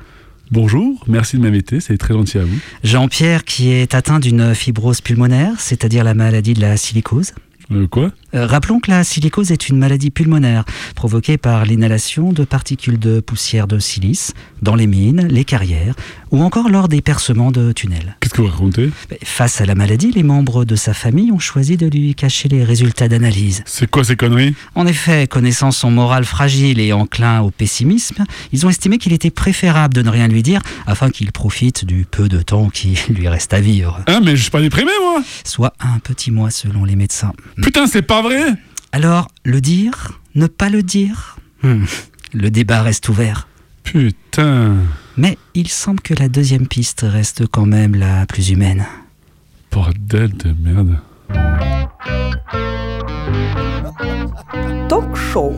Bonjour, merci de m'inviter, c'est très gentil à vous. Jean-Pierre qui est atteint d'une fibrose pulmonaire, c'est-à-dire la maladie de la silicose. Euh, quoi? Euh, rappelons que la silicose est une maladie pulmonaire provoquée par l'inhalation de particules de poussière de silice dans les mines, les carrières ou encore lors des percements de tunnels. Qu'est-ce que vous racontez? Face à la maladie, les membres de sa famille ont choisi de lui cacher les résultats d'analyse. C'est quoi ces conneries? En effet, connaissant son moral fragile et enclin au pessimisme, ils ont estimé qu'il était préférable de ne rien lui dire afin qu'il profite du peu de temps qui lui reste à vivre. Ah, mais je suis pas déprimé, moi Soit un petit mois selon les médecins. Putain, c'est pas vrai Alors, le dire Ne pas le dire Hmm, Le débat reste ouvert. Putain. Mais il semble que la deuxième piste reste quand même la plus humaine. Bordel de merde. Talk show.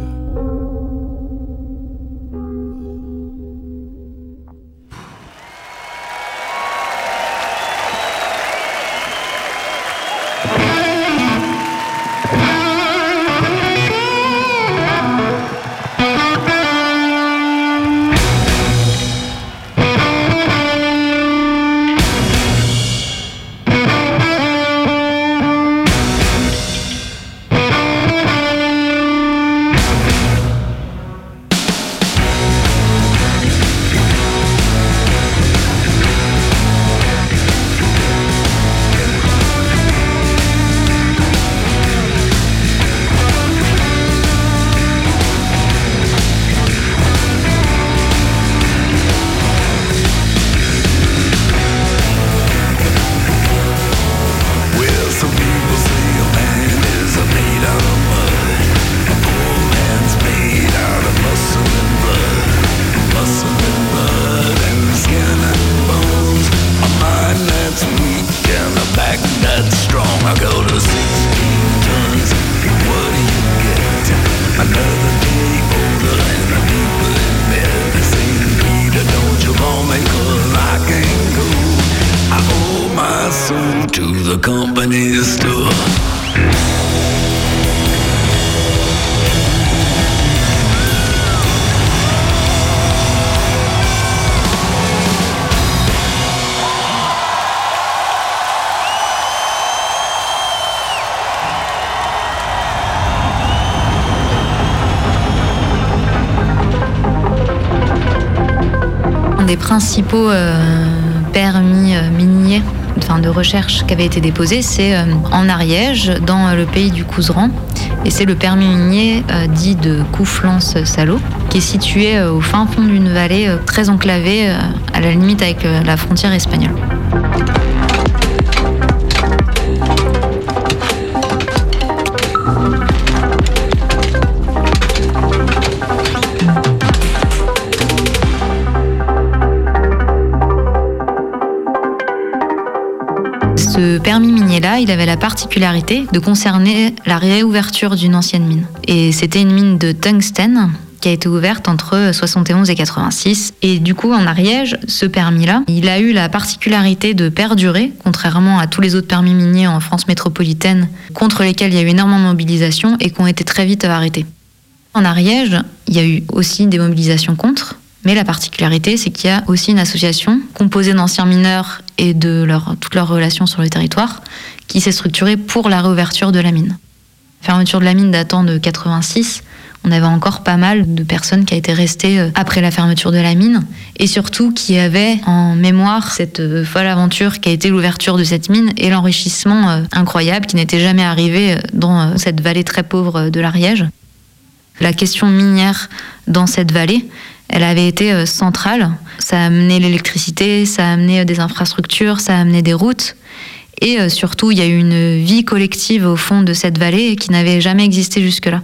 Principaux euh, permis euh, miniers enfin, de recherche qui avait été déposé, c'est euh, en Ariège, dans le pays du Couseran. Et c'est le permis minier dit de Couflance-Salot, qui est situé au fin fond d'une vallée très enclavée, à la limite avec la frontière espagnole. Ce permis minier-là, il avait la particularité de concerner la réouverture d'une ancienne mine. Et c'était une mine de tungstène qui a été ouverte entre 71 et 86. Et du coup, en Ariège, ce permis-là, il a eu la particularité de perdurer, contrairement à tous les autres permis miniers en France métropolitaine, contre lesquels il y a eu énormément de mobilisation et qui ont été très vite arrêtés. En Ariège, il y a eu aussi des mobilisations contre, mais la particularité, c'est qu'il y a aussi une association composée d'anciens mineurs et de toutes leurs relations sur le territoire qui s'est structurée pour la réouverture de la mine. Fermeture de la mine datant de 86, on avait encore pas mal de personnes qui étaient restées euh, après la fermeture de la mine et surtout qui avaient en mémoire cette euh, folle aventure qui a été l'ouverture de cette mine et l'enrichissement euh, incroyable qui n'était jamais arrivé dans cette vallée très pauvre de l'Ariège. La question minière dans cette vallée, elle avait été euh, centrale. Ça a amené l'électricité, ça a amené euh, des infrastructures, ça a amené des routes. Et euh, surtout, il y a eu une vie collective au fond de cette vallée qui n'avait jamais existé jusque-là.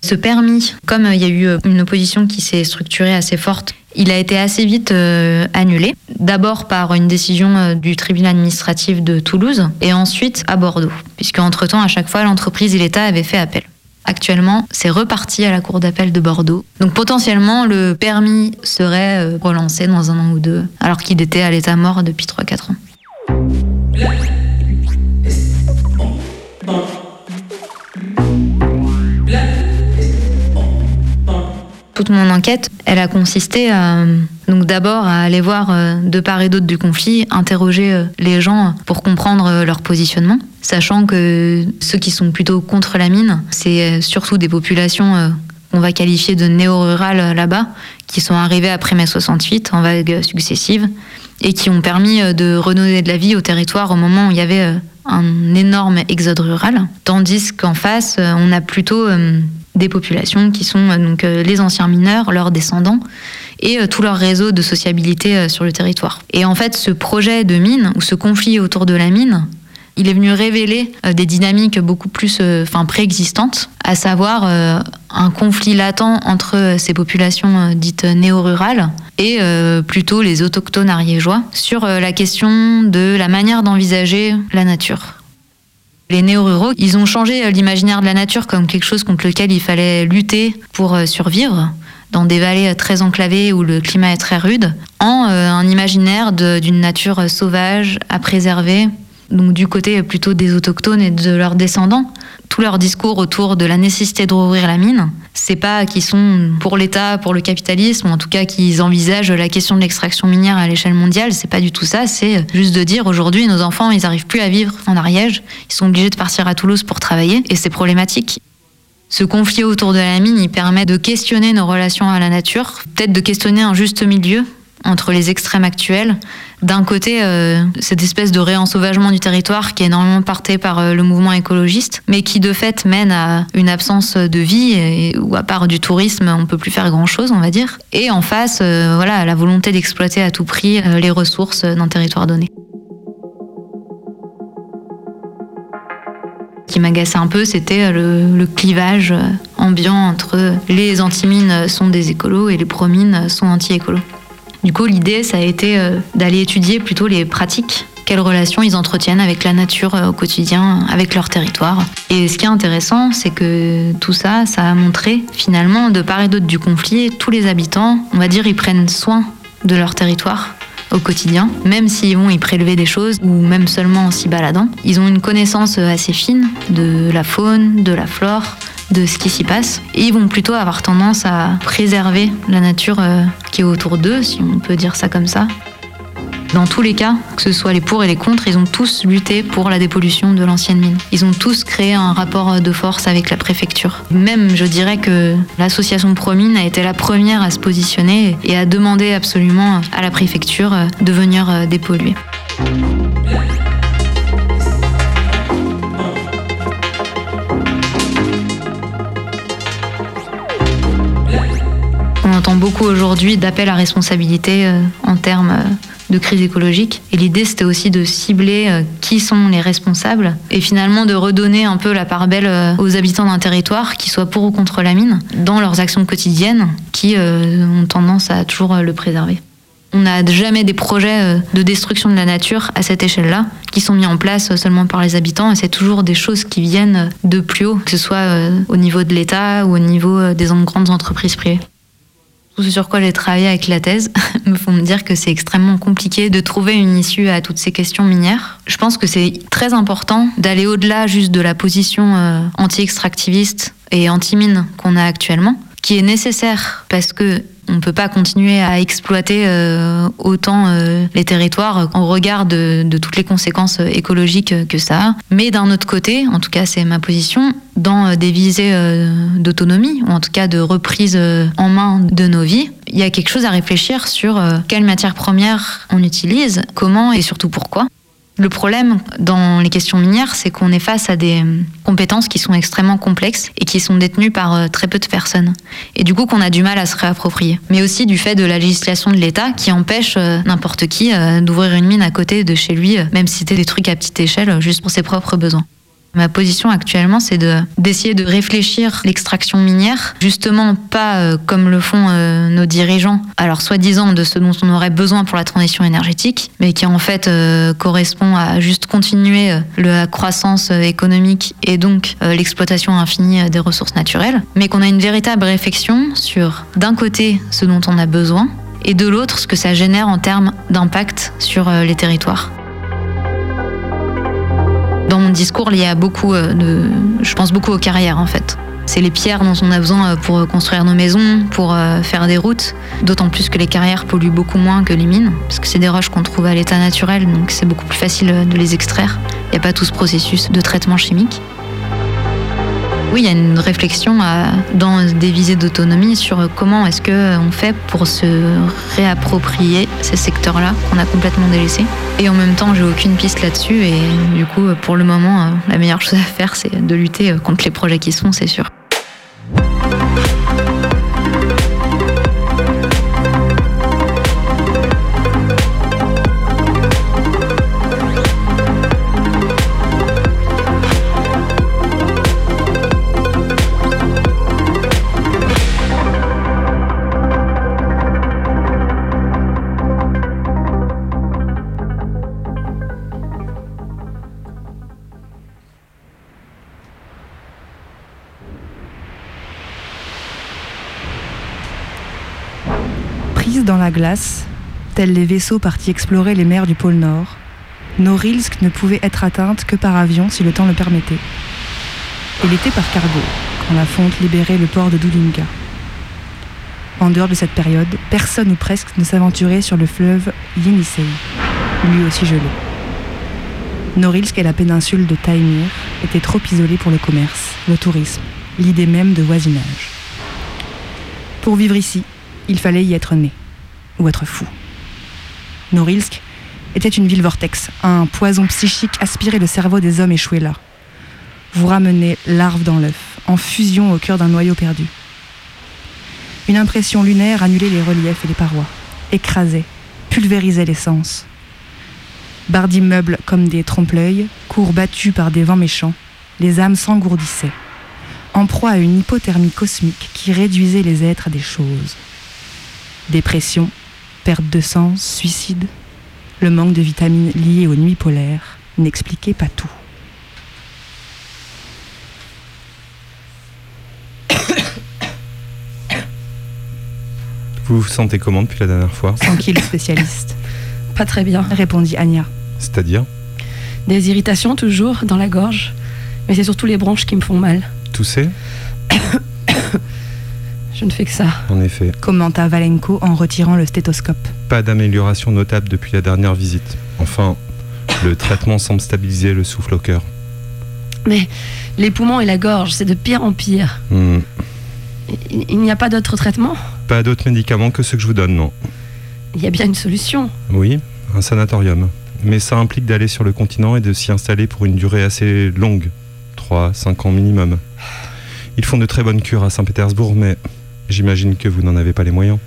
Ce permis, comme il y a eu une opposition qui s'est structurée assez forte, il a été assez vite annulé. D'abord par une décision du tribunal administratif de Toulouse et ensuite à Bordeaux, puisque entre-temps, à chaque fois, l'entreprise et l'État avaient fait appel. Actuellement, c'est reparti à la Cour d'appel de Bordeaux. Donc potentiellement, le permis serait euh, relancé dans un an ou deux, alors qu'il était à l'état mort depuis 3-4 ans. Mon enquête, elle a consisté à, donc d'abord à aller voir euh, de part et d'autre du conflit, interroger euh, les gens pour comprendre euh, leur positionnement, sachant que ceux qui sont plutôt contre la mine, c'est surtout des populations qu'on va qualifier de néo-rurales là-bas, qui sont arrivées après mai 68 en vagues successives et qui ont permis de redonner de la vie au territoire au moment où il y avait un énorme exode rural, tandis qu'en face, on a plutôt des populations qui sont euh, donc euh, les anciens mineurs, leurs descendants et euh, tout leur réseau de sociabilité sur le territoire. Et en fait, ce projet de mine ou ce conflit autour de la mine, il est venu révéler des dynamiques beaucoup plus enfin, préexistantes, à savoir un conflit latent entre ces populations dites néo-rurales et plutôt les autochtones ariégeois sur la question de la manière d'envisager la nature. Les néo-ruraux, ils ont changé euh, l'imaginaire de la nature comme quelque chose contre lequel il fallait lutter pour euh, survivre dans des vallées euh, très enclavées où le climat est très rude, en un imaginaire d'une nature sauvage à préserver, donc du côté plutôt des autochtones et de leurs descendants. Tout leur discours autour de la nécessité de rouvrir la mine, c'est pas qu'ils sont pour l'État, pour le capitalisme, ou en tout cas qu'ils envisagent la question de l'extraction minière à l'échelle mondiale, c'est pas du tout ça, c'est juste de dire aujourd'hui nos enfants ils arrivent plus à vivre en Ariège, ils sont obligés de partir à Toulouse pour travailler. Et c'est problématique. Ce conflit autour de la mine, il permet de questionner nos relations à la nature, peut-être de questionner un juste milieu entre les extrêmes actuels. D'un côté, euh, cette espèce de réensauvagement du territoire qui est énormément porté par euh, le mouvement écologiste, mais qui de fait mène à une absence de vie, et, où à part du tourisme, on peut plus faire grand-chose, on va dire. Et en face, euh, voilà, la volonté d'exploiter à tout prix les ressources d'un territoire donné. Ce qui m'agaçait un peu, c'était le, le clivage ambiant entre les anti-mines sont des écolos et les pro-mines sont anti-écolos. Du coup, l'idée, ça a été euh, d'aller étudier plutôt les pratiques, quelles relations ils entretiennent avec la nature euh, au quotidien, avec leur territoire. Et ce qui est intéressant, c'est que tout ça, ça a montré finalement, de part et d'autre du conflit, tous les habitants, on va dire, ils prennent soin de leur territoire. au quotidien, même s'ils vont y prélever des choses ou même seulement en s'y baladant. Ils ont une connaissance assez fine de la faune, de la flore, de ce qui s'y passe. Ils vont plutôt avoir tendance à préserver la nature euh, qui est autour d'eux, si on peut dire ça comme ça. Dans tous les cas, que ce soit les pour et les contre, ils ont tous lutté pour la dépollution de l'ancienne mine. Ils ont tous créé un rapport de force avec la préfecture. Même, je dirais que l'association Promine a été la première à se positionner et à demander absolument à la préfecture euh, de venir euh, dépolluer. Entend beaucoup aujourd'hui d'appels à responsabilité euh, en termes euh, de crise écologique. Et l'idée, c'était aussi de cibler euh, qui sont les responsables et finalement de redonner un peu la part belle aux habitants d'un territoire, qui soient pour ou contre la mine, dans leurs actions quotidiennes, qui ont tendance à toujours le préserver. On n'a jamais des projets de destruction de la nature à cette échelle-là qui sont mis en place seulement par les habitants et c'est toujours des choses qui viennent de plus haut, que ce soit au niveau de l'État ou au niveau des grandes entreprises privées. Sur quoi j'ai travaillé avec la thèse me font me dire que c'est extrêmement compliqué de trouver une issue à toutes ces questions minières. Je pense que c'est très important d'aller au-delà juste de la position euh, anti-extractiviste et anti-mine qu'on a actuellement, qui est nécessaire parce que on ne peut pas continuer à exploiter euh, autant euh, les territoires au regard de, toutes les conséquences écologiques que ça a. Mais d'un autre côté, en tout cas c'est ma position, dans euh, des visées euh, d'autonomie, ou en tout cas de reprise euh, en main de nos vies, il y a quelque chose à réfléchir sur euh, quelles matières premières on utilise, comment et surtout pourquoi. Le problème dans les questions minières, c'est qu'on est face à des euh, compétences qui sont extrêmement complexes et qui sont détenues par euh, très peu de personnes. Et du coup, qu'on a du mal à se réapproprier. Mais aussi du fait de la législation de l'État qui empêche euh, n'importe qui d'ouvrir une mine à côté de chez lui, même si c'était des trucs à petite échelle, juste pour ses propres besoins. Ma position actuellement, c'est de d'essayer de réfléchir l'extraction minière, justement pas euh, comme le font euh, nos dirigeants, alors soi-disant de ce dont on aurait besoin pour la transition énergétique, mais qui en fait euh, correspond à juste continuer la croissance économique et donc l'exploitation infinie des ressources naturelles, mais qu'on a une véritable réflexion sur d'un côté ce dont on a besoin et de l'autre ce que ça génère en termes d'impact sur les territoires. Dans mon discours, il y a beaucoup euh. Je pense beaucoup aux carrières en fait. C'est les pierres dont on a besoin euh, pour construire nos maisons, pour euh, faire des routes. D'autant plus que les carrières polluent beaucoup moins que les mines, parce que c'est des roches qu'on trouve à l'état naturel, donc c'est beaucoup plus facile euh, de les extraire. Il n'y a pas tout ce processus de traitement chimique. Oui, il y a une réflexion à- dans des visées d'autonomie sur comment est-ce qu'on fait pour se réapproprier ces secteurs-là qu'on a complètement délaissés. Et en même temps, j'ai aucune piste là-dessus et du coup, pour le moment, euh, la meilleure chose à faire, c'est de lutter euh, contre les projets qui se font, c'est sûr. Dans la glace, tels les vaisseaux partis explorer les mers du pôle Nord, Norilsk ne pouvait être atteinte que par avion si le temps le permettait. Elle était par cargo, quand la fonte libérait le port de Doulinka. En dehors de cette période, personne ou presque ne s'aventurait sur le fleuve Yenisei, lui aussi gelé. Norilsk et la péninsule de Taïmir étaient trop isolés pour le commerce, le tourisme, l'idée même de voisinage. Pour vivre ici, il fallait y être né, ou être fou. Norilsk était une ville vortex, un poison psychique aspirait le cerveau des hommes échoués là. Vous ramenez l'arve dans l'œuf, en fusion au cœur d'un noyau perdu. Une impression lunaire annulait les reliefs et les parois, écrasait, pulvérisait les sens. Barres d'immeubles comme des trompe-l'œil, cours battus par des vents méchants, les âmes s'engourdissaient, en proie à une hypothermie cosmique qui réduisait les êtres à des choses. Dépression, perte de sens, suicide, le manque de vitamines lié aux nuits polaires n'expliquait pas tout. Vous vous sentez comment depuis la dernière fois? Tranquille, spécialiste? Pas très bien. Répondit Anya. C'est-à-dire? Des irritations toujours dans la gorge. Mais c'est surtout les bronches qui me font mal. Tousser Je ne fais que ça. En effet. Commenta Valenko en retirant le stéthoscope. Pas d'amélioration notable depuis la dernière visite. Enfin, le traitement semble stabiliser le souffle au cœur. Mais les poumons et la gorge, c'est de pire en pire. Hmm. Il, il n'y a pas d'autre traitement? Pas d'autres médicaments que ceux que je vous donne, non. Il y a bien une solution. Oui, un sanatorium. Mais ça implique d'aller sur le continent et de s'y installer pour une durée assez longue. 3, 5 ans minimum. Ils font de très bonnes cures à Saint-Pétersbourg, mais j'imagine que vous n'en avez pas les moyens.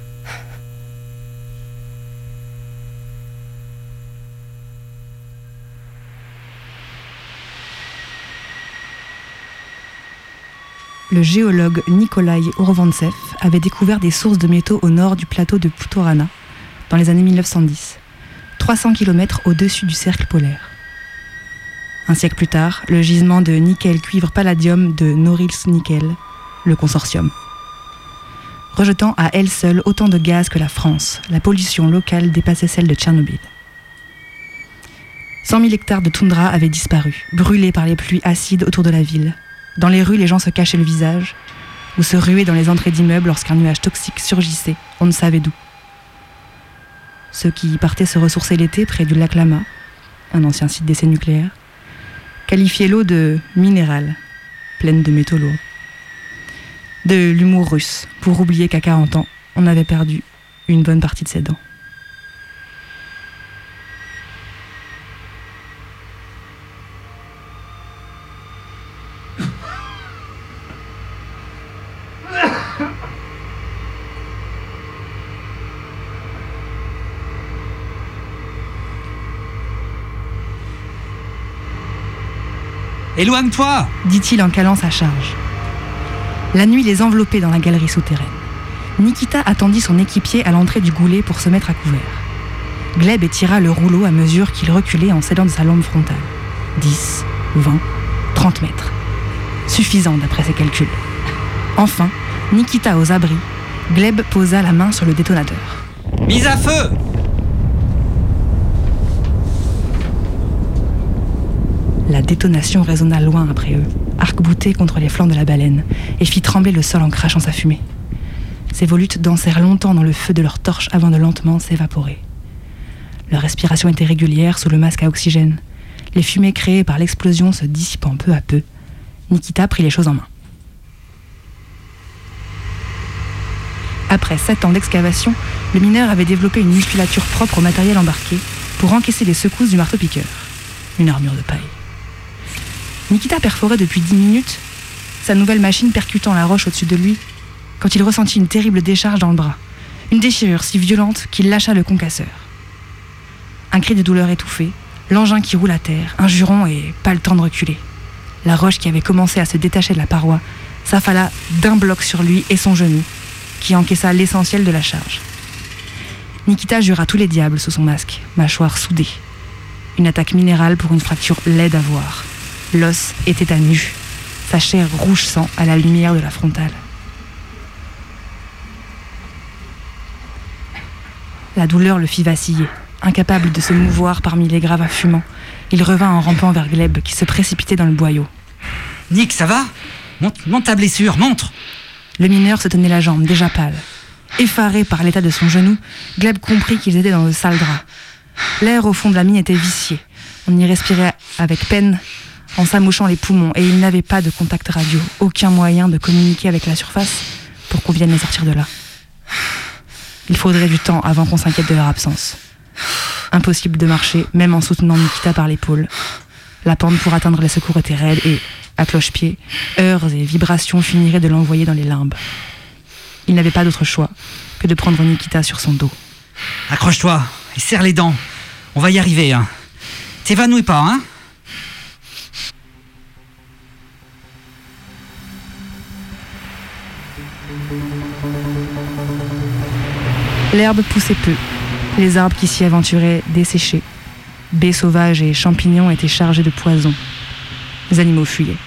Le géologue Nikolai Urvantsev avait découvert des sources de métaux au nord du plateau de Putorana dans les années 1910, 300 km au-dessus du cercle polaire. Un siècle plus tard, le gisement de nickel-cuivre-palladium de Norilsk Nickel, le consortium. Rejetant à elle seule autant de gaz que la France, la pollution locale dépassait celle de Tchernobyl. 100 000 hectares de toundra avaient disparu, brûlés par les pluies acides autour de la ville. Dans les rues, les gens se cachaient le visage, ou se ruaient dans les entrées d'immeubles lorsqu'un nuage toxique surgissait, on ne savait d'où. Ceux qui partaient se ressourcer l'été près du lac Lama, un ancien site d'essai nucléaire, qualifiaient l'eau de minérale, pleine de métaux lourds. De l'humour russe, pour oublier qu'à 40 ans, on avait perdu une bonne partie de ses dents. Éloigne-toi dit-il en calant sa charge. La nuit les enveloppait dans la galerie souterraine. Nikita attendit son équipier à l'entrée du goulet pour se mettre à couvert. Gleb étira le rouleau à mesure qu'il reculait en s'aidant de sa lampe frontale. 10, 20, 30 mètres. Suffisant d'après ses calculs. Enfin, Nikita aux abris, Gleb posa la main sur le détonateur. Mise à feu La détonation résonna loin après eux, arc-bouté contre les flancs de la baleine, et fit trembler le sol en crachant sa fumée. Ces volutes dansèrent longtemps dans le feu de leurs torches avant de lentement s'évaporer. Leur respiration était régulière sous le masque à oxygène, les fumées créées par l'explosion se dissipant peu à peu. Nikita prit les choses en main. Après sept ans d'excavation, le mineur avait développé une musculature propre au matériel embarqué pour encaisser les secousses du marteau-piqueur. Une armure de paille. Nikita perforait depuis dix minutes, sa nouvelle machine percutant la roche au-dessus de lui, quand il ressentit une terrible décharge dans le bras. Une déchirure si violente qu'il lâcha le concasseur. Un cri de douleur étouffé, l'engin qui roule à terre, un juron et pas le temps de reculer. La roche qui avait commencé à se détacher de la paroi s'affala d'un bloc sur lui et son genou, qui encaissa l'essentiel de la charge. Nikita jura tous les diables sous son masque, mâchoire soudée. Une attaque minérale pour une fracture laide à voir. L'os était à nu, sa chair rouge sang à la lumière de la frontale. La douleur le fit vaciller. Incapable de se mouvoir parmi les gravats fumants, il revint en rampant vers Gleb qui se précipitait dans le boyau. Nick, ça va? Montre, montre ta blessure, montre Le mineur se tenait la jambe, déjà pâle. Effaré par l'état de son genou, Gleb comprit qu'ils étaient dans de sales draps. L'air au fond de la mine était vicié. On y respirait avec peine en s'amouchant les poumons et il n'avait pas de contact radio, aucun moyen de communiquer avec la surface pour qu'on vienne les sortir de là. Il faudrait du temps avant qu'on s'inquiète de leur absence. Impossible de marcher, même en soutenant Nikita par l'épaule. La pente pour atteindre les secours était raide et, à cloche-pied, heures et vibrations finiraient de l'envoyer dans les limbes. Il n'avait pas d'autre choix que de prendre Nikita sur son dos. Accroche-toi et serre les dents. On va y arriver, hein. T'évanouis pas, hein L'herbe poussait peu. Les arbres qui s'y aventuraient desséchaient. Baies sauvages et champignons étaient chargés de poison. Les animaux fuyaient.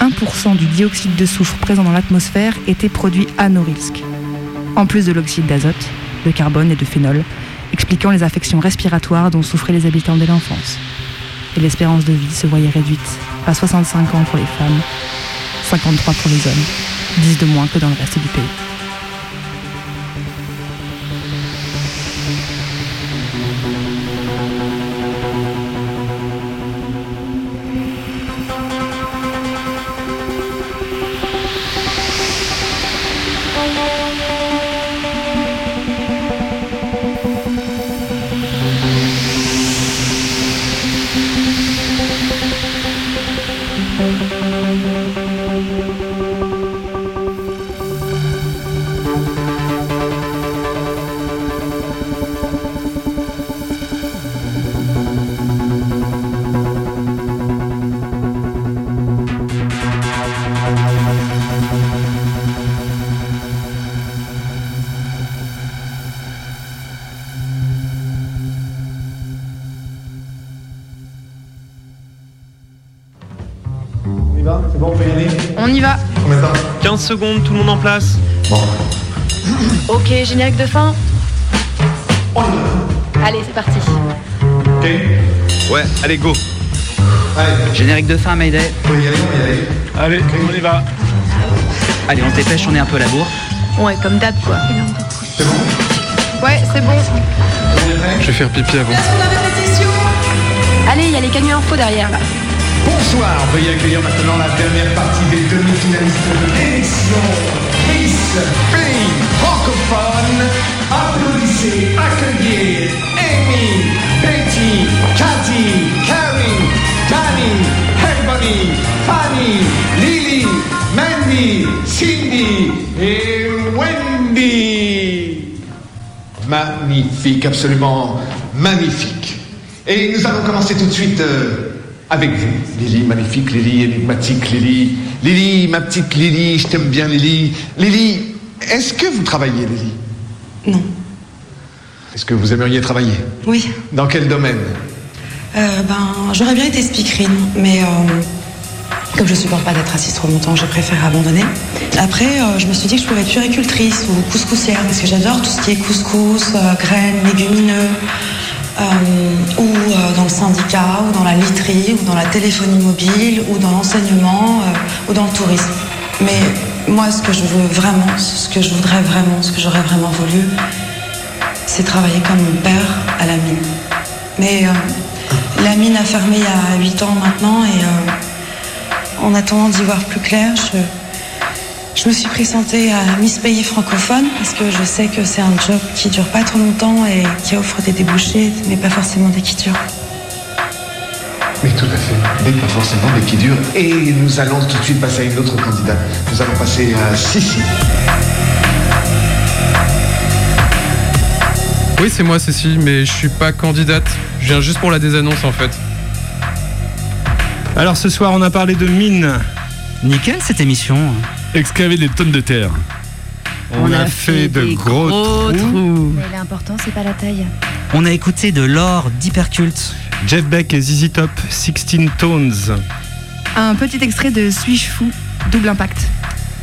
1% du dioxyde de soufre présent dans l'atmosphère était produit à Norilsk. En plus de l'oxyde d'azote, de carbone et de phénol, expliquant les affections respiratoires dont souffraient les habitants dès l'enfance. Et l'espérance de vie se voyait réduite à 65 ans pour les femmes, 53 pour les hommes, 10 de moins que dans le reste du pays. Secondes, tout le monde en place. Ok, générique de fin. Allez, c'est parti. Ouais, allez, go. Générique de fin, Mayday. Peut y aller. Allez, on y va. Allez, on se dépêche, on est un peu à la bourre. Ouais, comme d'hab, quoi. Ouais, c'est bon. Je vais faire pipi avant. Allez, il y a les camions info derrière là. Bonsoir, veuillez accueillir maintenant la dernière partie des demi-finalistes de l'émission Miss Pays francophone. Applaudissez, accueillez Amy, Betty, Cathy, Karen, Danny, Ebony, Fanny, Lily, Mandy, Cindy et Wendy. Magnifique, absolument magnifique. Et nous allons commencer tout de suite euh, avec vous, Lily, magnifique, Lily, énigmatique, Lily. Lily, ma petite Lily, je t'aime bien, Lily. Lily, est-ce que vous travaillez, Lily? Non. Est-ce que vous aimeriez travailler? Oui. Dans quel domaine? Euh, ben, j'aurais bien été speakerine, mais euh, comme je supporte pas d'être assise trop longtemps, j'ai préféré abandonner. Après, euh, je me suis dit que je pouvais être puricultrice ou couscoussière, parce que j'adore tout ce qui est couscous, graines, légumineux, ou euh, dans le syndicat, ou dans la literie, ou dans la téléphonie mobile, ou dans l'enseignement, euh, ou dans le tourisme. Mais moi, ce que je veux vraiment, ce que je voudrais vraiment, ce que j'aurais vraiment voulu, c'est travailler comme mon père à la mine. Mais euh, la mine a fermé il y a 8 ans maintenant et euh, en attendant d'y voir plus clair, je, je me suis présentée à Miss Pays francophone parce que je sais que c'est un job qui dure pas trop longtemps et qui offre des débouchés, mais pas forcément des qui durent. Mais tout à fait, mais pas forcément des qui durent. Et nous allons tout de suite passer à une autre candidate. Nous allons passer à Sissi. Oui, c'est moi, Cécile, mais je suis pas candidate. Je viens juste pour la désannonce en fait. Alors ce soir, on a parlé de mines. Nickel cette émission. Excaver des tonnes de terre. On, a, fait, de gros, trous. Mais l'important, c'est pas la taille. On a écouté de l'or d'hyperculte. Jeff Beck et ZZ Top, 16 Tones. Un petit extrait de Suis-je fou? Double impact.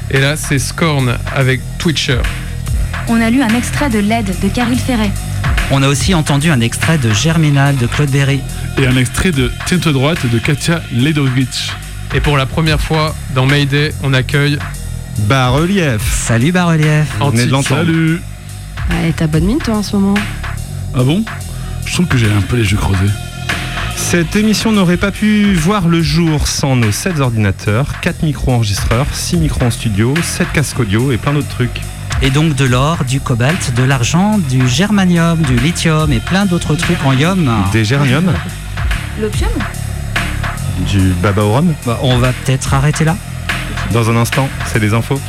Et là, c'est Scorn avec Twitcher. On a lu un extrait de LED de Caril Ferret. On a aussi entendu un extrait de Germinal de Claude Berry. Et un extrait de Teinte droite de Katia Ledovich. Et pour la première fois dans Mayday, on accueille Bas-relief. Salut Bas-relief. Vous venez de l'entendre. Salut Ouais, t'as bonne mine toi en ce moment. Ah bon? Je trouve que j'ai un peu les yeux creusés. Cette émission n'aurait pas pu voir le jour sans nos 7 ordinateurs, 4 micro-enregistreurs, 6 micros en studio, 7 casques audio et plein d'autres trucs. Et donc de l'or, du cobalt, de l'argent, du germanium, du lithium et plein d'autres trucs en ium. Des gerniums, L'opium? Du baba au rhum. Bah, on va peut-être arrêter là. Dans un instant, c'est des infos.